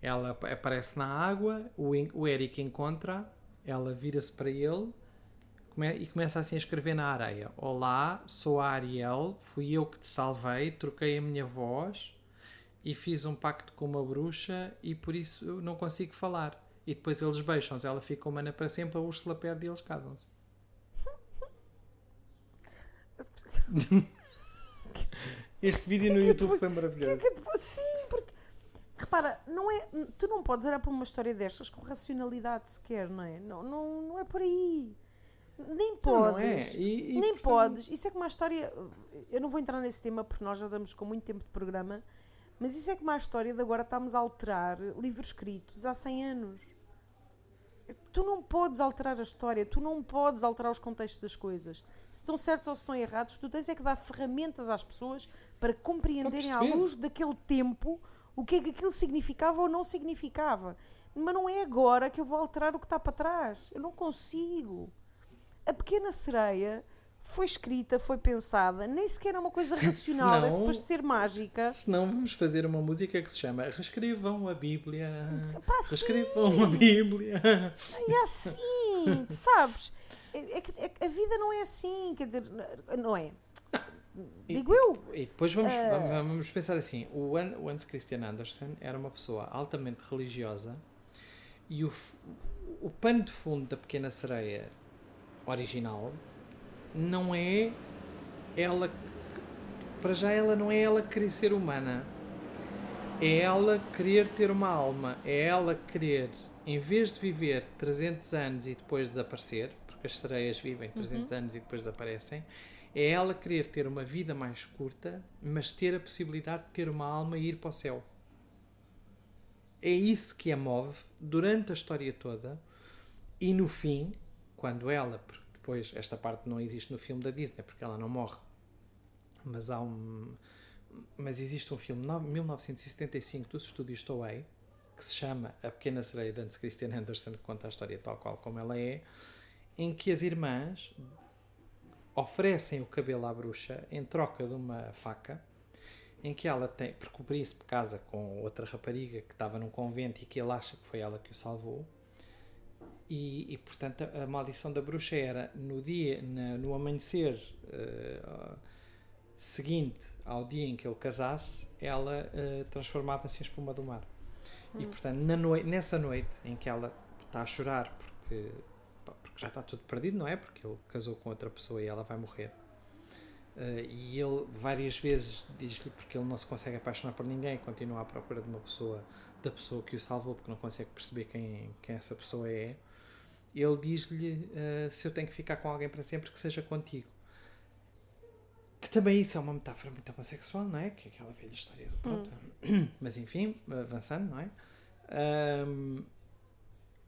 ela ap- aparece na água, o, o Eric encontra, ela vira-se para ele e começa assim a escrever na areia: Olá, sou a Ariel, fui eu que te salvei, troquei a minha voz e fiz um pacto com uma bruxa e por isso eu não consigo falar. E depois eles beijam-se, ela fica humana para sempre, a Úrsula perde e eles casam-se. Este vídeo no que YouTube tu- foi Que- maravilhoso. que depois- sim, porque repara, não é, tu não podes olhar para uma história destas com racionalidade sequer, não é? Não, não, não é por aí. Nem Não, podes. não é. E- e, nem portanto, podes. Isso é que uma história. Eu não vou entrar nesse tema porque nós já damos com muito tempo de programa. Mas isso é que uma história de agora estamos a alterar livros escritos há 100 anos. Tu não podes alterar a história, tu não podes alterar os contextos das coisas. Se estão certos ou se estão errados, tu tens é que dar ferramentas às pessoas para compreenderem à luz daquele tempo o que é que aquilo significava ou não significava. Mas não é agora que eu vou alterar o que está para trás. Eu não consigo. A Pequena Sereia foi escrita, foi pensada, nem sequer é uma coisa racional, é Senão- suposto ser mágica. Senão vamos fazer uma música que se chama Reescrevam a Bíblia. Pá, Reescrevam a Bíblia. É assim, sabes? É, é é a vida não é assim, quer dizer, não é. Digo eu. E depois vamos, Ah. vamos pensar assim: o, An- o Hans Christian Andersen era uma pessoa altamente religiosa e o, o pano de fundo da Pequena Sereia original não é ela. Para já, ela não é ela querer ser humana, é ela querer ter uma alma, é ela querer, em vez de viver 300 anos e depois desaparecer, porque as sereias vivem 300 anos e depois desaparecem, é ela querer ter uma vida mais curta, mas ter a possibilidade de ter uma alma e ir para o céu. É isso que a move durante a história toda e no fim, quando ela, porque depois esta parte não existe no filme da Disney porque ela não morre, mas há um mas existe um filme de 1975 dos estúdios Toei que se chama A Pequena Sereia de Hans Christian Andersen que conta a história tal qual como ela é em que as irmãs oferecem o cabelo à bruxa em troca de uma faca em que ela tem, porque o príncipe casa com outra rapariga que estava num convento e que ele acha que foi ela que o salvou e, e, portanto a, a maldição da bruxa era no dia, na- no amanhecer eh, seguinte ao dia em que ele casasse, ela eh, transformava-se em espuma do mar. E portanto, na noi nessa noite em que ela está a chorar porque, porque já está tudo perdido, não é? Porque ele casou com outra pessoa e ela vai morrer. Eh, e ele várias vezes diz-lhe porque ele não se consegue apaixonar por ninguém, continua à procura de uma pessoa, da pessoa que o salvou, porque não consegue perceber quem, quem essa pessoa é. Ele diz-lhe eh, se eu tenho que ficar com alguém para sempre, que seja contigo. Que também isso é uma metáfora muito homossexual, não é? Que é aquela velha história do pronto. Mas enfim, avançando, não é? Ahm,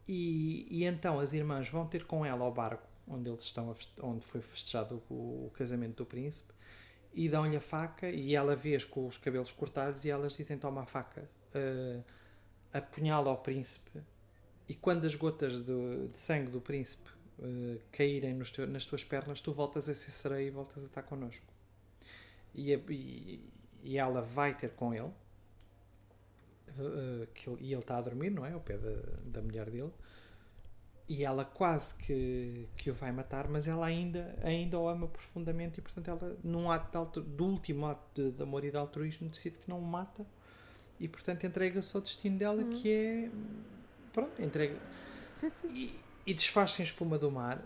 e, e então as irmãs vão ter com ela ao barco onde eles estão onde foi festejado o, o casamento do príncipe e dão-lhe a faca e ela vê com os cabelos cortados e elas dizem toma a faca uh, apunhala ao príncipe e quando as gotas do- de sangue do príncipe uh, caírem teu- nas tuas pernas tu voltas a ser sereia e voltas a estar connosco e, a- e, e ela vai ter com ele uh, que ele- e ele está a dormir, não é? Ao pé da, da mulher dele. E ela quase que, que o vai matar, mas ela ainda, ainda o ama profundamente e, portanto, ela, num ato de altru- do último ato de, de amor e de altruísmo, decide que não o mata e, portanto, entrega-se ao destino dela, que é. Pronto, entrega. Sim, sim. E, e desfaz-se em espuma do mar.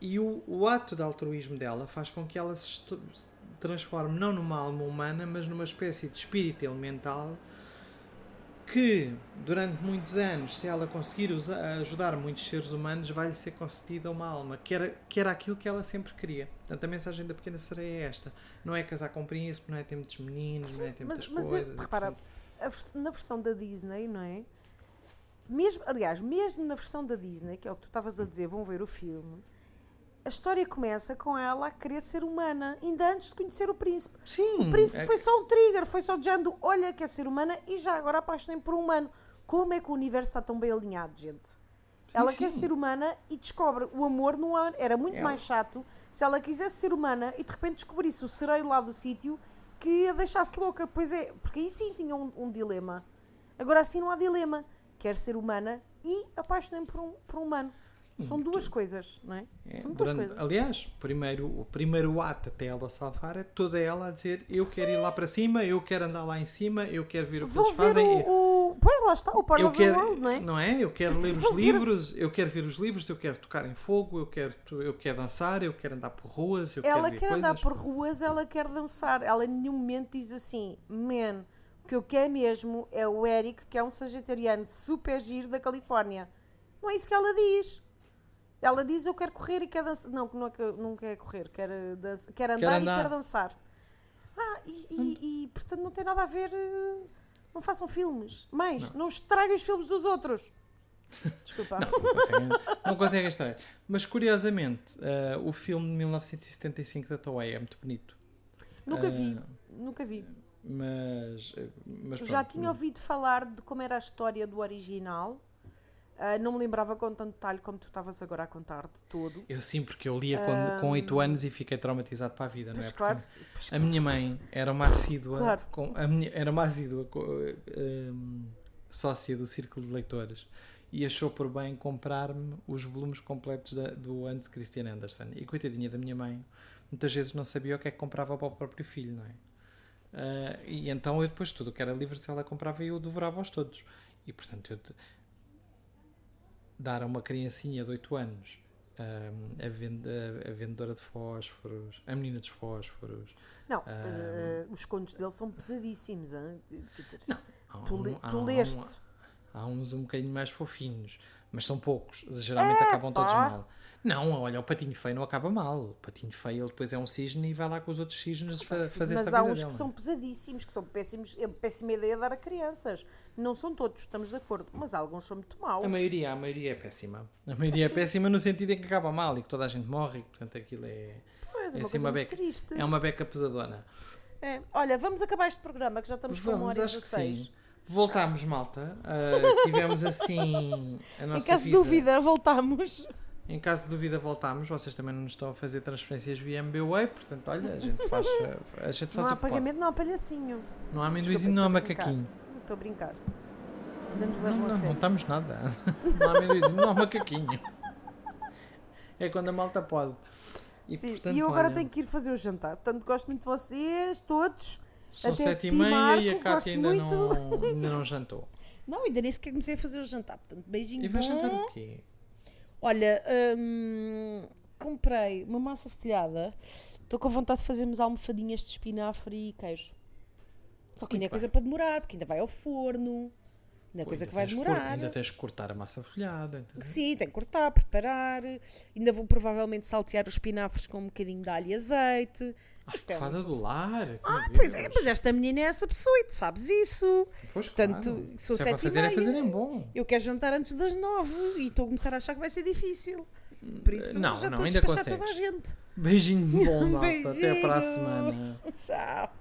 E o, o ato de altruísmo dela faz com que ela se, se transforme não numa alma humana, mas numa espécie de espírito elemental que, durante muitos anos, se ela conseguir ajudar muitos seres humanos, vai-lhe ser concedida uma alma, que era, que era aquilo que ela sempre queria. Portanto, a mensagem da pequena sereia é esta. Não é casar com um príncipe, não é ter muitos meninos, não é ter mas, muitas mas eu- coisas. e, repara, na versão da Disney, não é? Mesmo, aliás, mesmo na versão da Disney, que é o que tu estavas a dizer, vão ver o filme, a história começa com ela a querer ser humana, ainda antes de conhecer o príncipe. Sim, O príncipe é foi só um trigger, foi só dizendo, olha, quer ser humana e já agora apaixonei por um humano. Como é que o universo está tão bem alinhado, gente? Ela quer ser humana e descobre o amor no ar. Era muito Ela- mais chato se ela quisesse ser humana e de repente descobrisse o sereio lá do sítio que a deixasse louca. Pois é, porque aí sim tinha um, um dilema. Agora assim não há dilema. Quer ser humana e apaixonei-me por um, por um humano. São duas coisas, não é? É, São duas durante- coisas. aliás, primeiro, o primeiro ato até ela salvar é toda ela a dizer eu quero ir lá para cima, eu quero andar lá em cima, eu quero ver o que Vou eles fazem. o, o- Pois lá está, o eu of quero, World, não é? Eu quero ler os Vou ver- livros, eu quero ver os livros, eu quero tocar em fogo, eu quero, eu quero dançar, eu quero andar por ruas, eu Ela quero quer andar coisas. por ruas, ela quer dançar. Ela em nenhum momento diz assim: Man, que eu quero mesmo é o Eric, que é um sagitariano super giro da Califórnia. Não é isso que ela diz. Ela diz eu quero correr e quero dançar. Não, não, é que- não quer correr, quer, dança, quer andar andar. e quer dançar. Ah, e, e- e, portanto não tem nada a ver. eh, Não façam filmes. Mães, não, estraguem os filmes dos outros. Desculpa. Não, não conseguem, não conseguem estar. Mas curiosamente, eh, o filme de 1975 da Toei é muito bonito. Nunca eh, vi. Nunca vi. Mas, eh, mas Já tinha ouvido falar de como era a história do original. Ah, não me lembrava com tanto detalhe como tu estavas agora a contar de todo. Eu sim, porque eu lia quando, com 8 anos e fiquei traumatizado para a vida, não é? Claro. Pois A minha mãe era uma assídua, Claro. com, a minha, era uma assídua hum, sócia do Círculo de Leitores e achou por bem comprar-me os volumes completos da- do Hans Christian Andersen. E coitadinha da minha mãe, muitas vezes não sabia o que é que comprava para o próprio filho, não é? Ah, e então eu depois tudo o que era livre se ela comprava eu devorava-os todos. E portanto eu dar a uma criancinha de 8 anos hum, a, vende- a vendedora de fósforos, a menina dos fósforos. Não, eh, os contos dele são pesadíssimos. hein? Quer dizer, Há Tu um- le- há tu um- leste? Há uns um bocadinho mais fofinhos, mas são poucos. Geralmente acabam todos mal. Não, olha, o patinho feio não acaba mal. O patinho feio ele depois é um cisne e vai lá com os outros cisnes fa fazer mas esta há uns que são pesadíssimos, que são péssimos, é péssima ideia dar a crianças. Não são todos, estamos de acordo, mas alguns são muito maus. A maioria, a maioria é péssima. A maioria é péssima no sentido em que acaba mal e que toda a gente morre, e portanto aquilo é, Pois, é uma assim uma beca. triste. É uma beca pesadona. É. Olha, vamos acabar este programa, que já estamos com uma hora e acho que 16. sim. Voltámos, malta. Ah, tivemos assim a nossa Em caso de vida. dúvida, voltamos. Em caso de dúvida, voltámos. Vocês também não nos estão a fazer transferências via MBWay, portanto, olha, a gente faz, a gente faz Não há o que pode. pagamento, não há palhacinho. Não há amendoizinho, não há macaquinho. Estou a brincar. Não, não, não sério. estamos nada. Não há amendoizinho, não há macaquinho. É quando a malta pode. E, Sim, portanto, e eu agora olha, tenho que ir fazer o jantar. Portanto, gosto muito de vocês, todos. São até sete e meia Marco, e a gosto Cátia ainda muito. não, ainda não jantou. Não, ainda nem sequer comecei a fazer o jantar. Portanto, beijinho E vai bom. jantar o quê? Olha, hum, comprei uma massa folhada. Estou com vontade de fazermos almofadinhas de espinafre e queijo. Só que ainda é coisa para demorar, porque ainda vai ao forno. Ainda é coisa Ainda que vai demorar. Ainda tens de cortar a massa folhada. entendeu? Sim, tem que cortar, preparar. Ainda vou provavelmente saltear os espinafres com um bocadinho de alho e azeite. Isto é fada muito- do lar. Ah, pois é, mas esta menina é essa pessoa e tu sabes isso. Pois, Portanto, claro. sou Se é para sete e fazer, é meia. fazer em bom. Eu quero jantar antes das nove e estou a começar a achar que vai ser difícil. Por isso Não, já não, estou a despachar toda a consegues. gente. Beijinho bom, malta. Até para a semana. Tchau.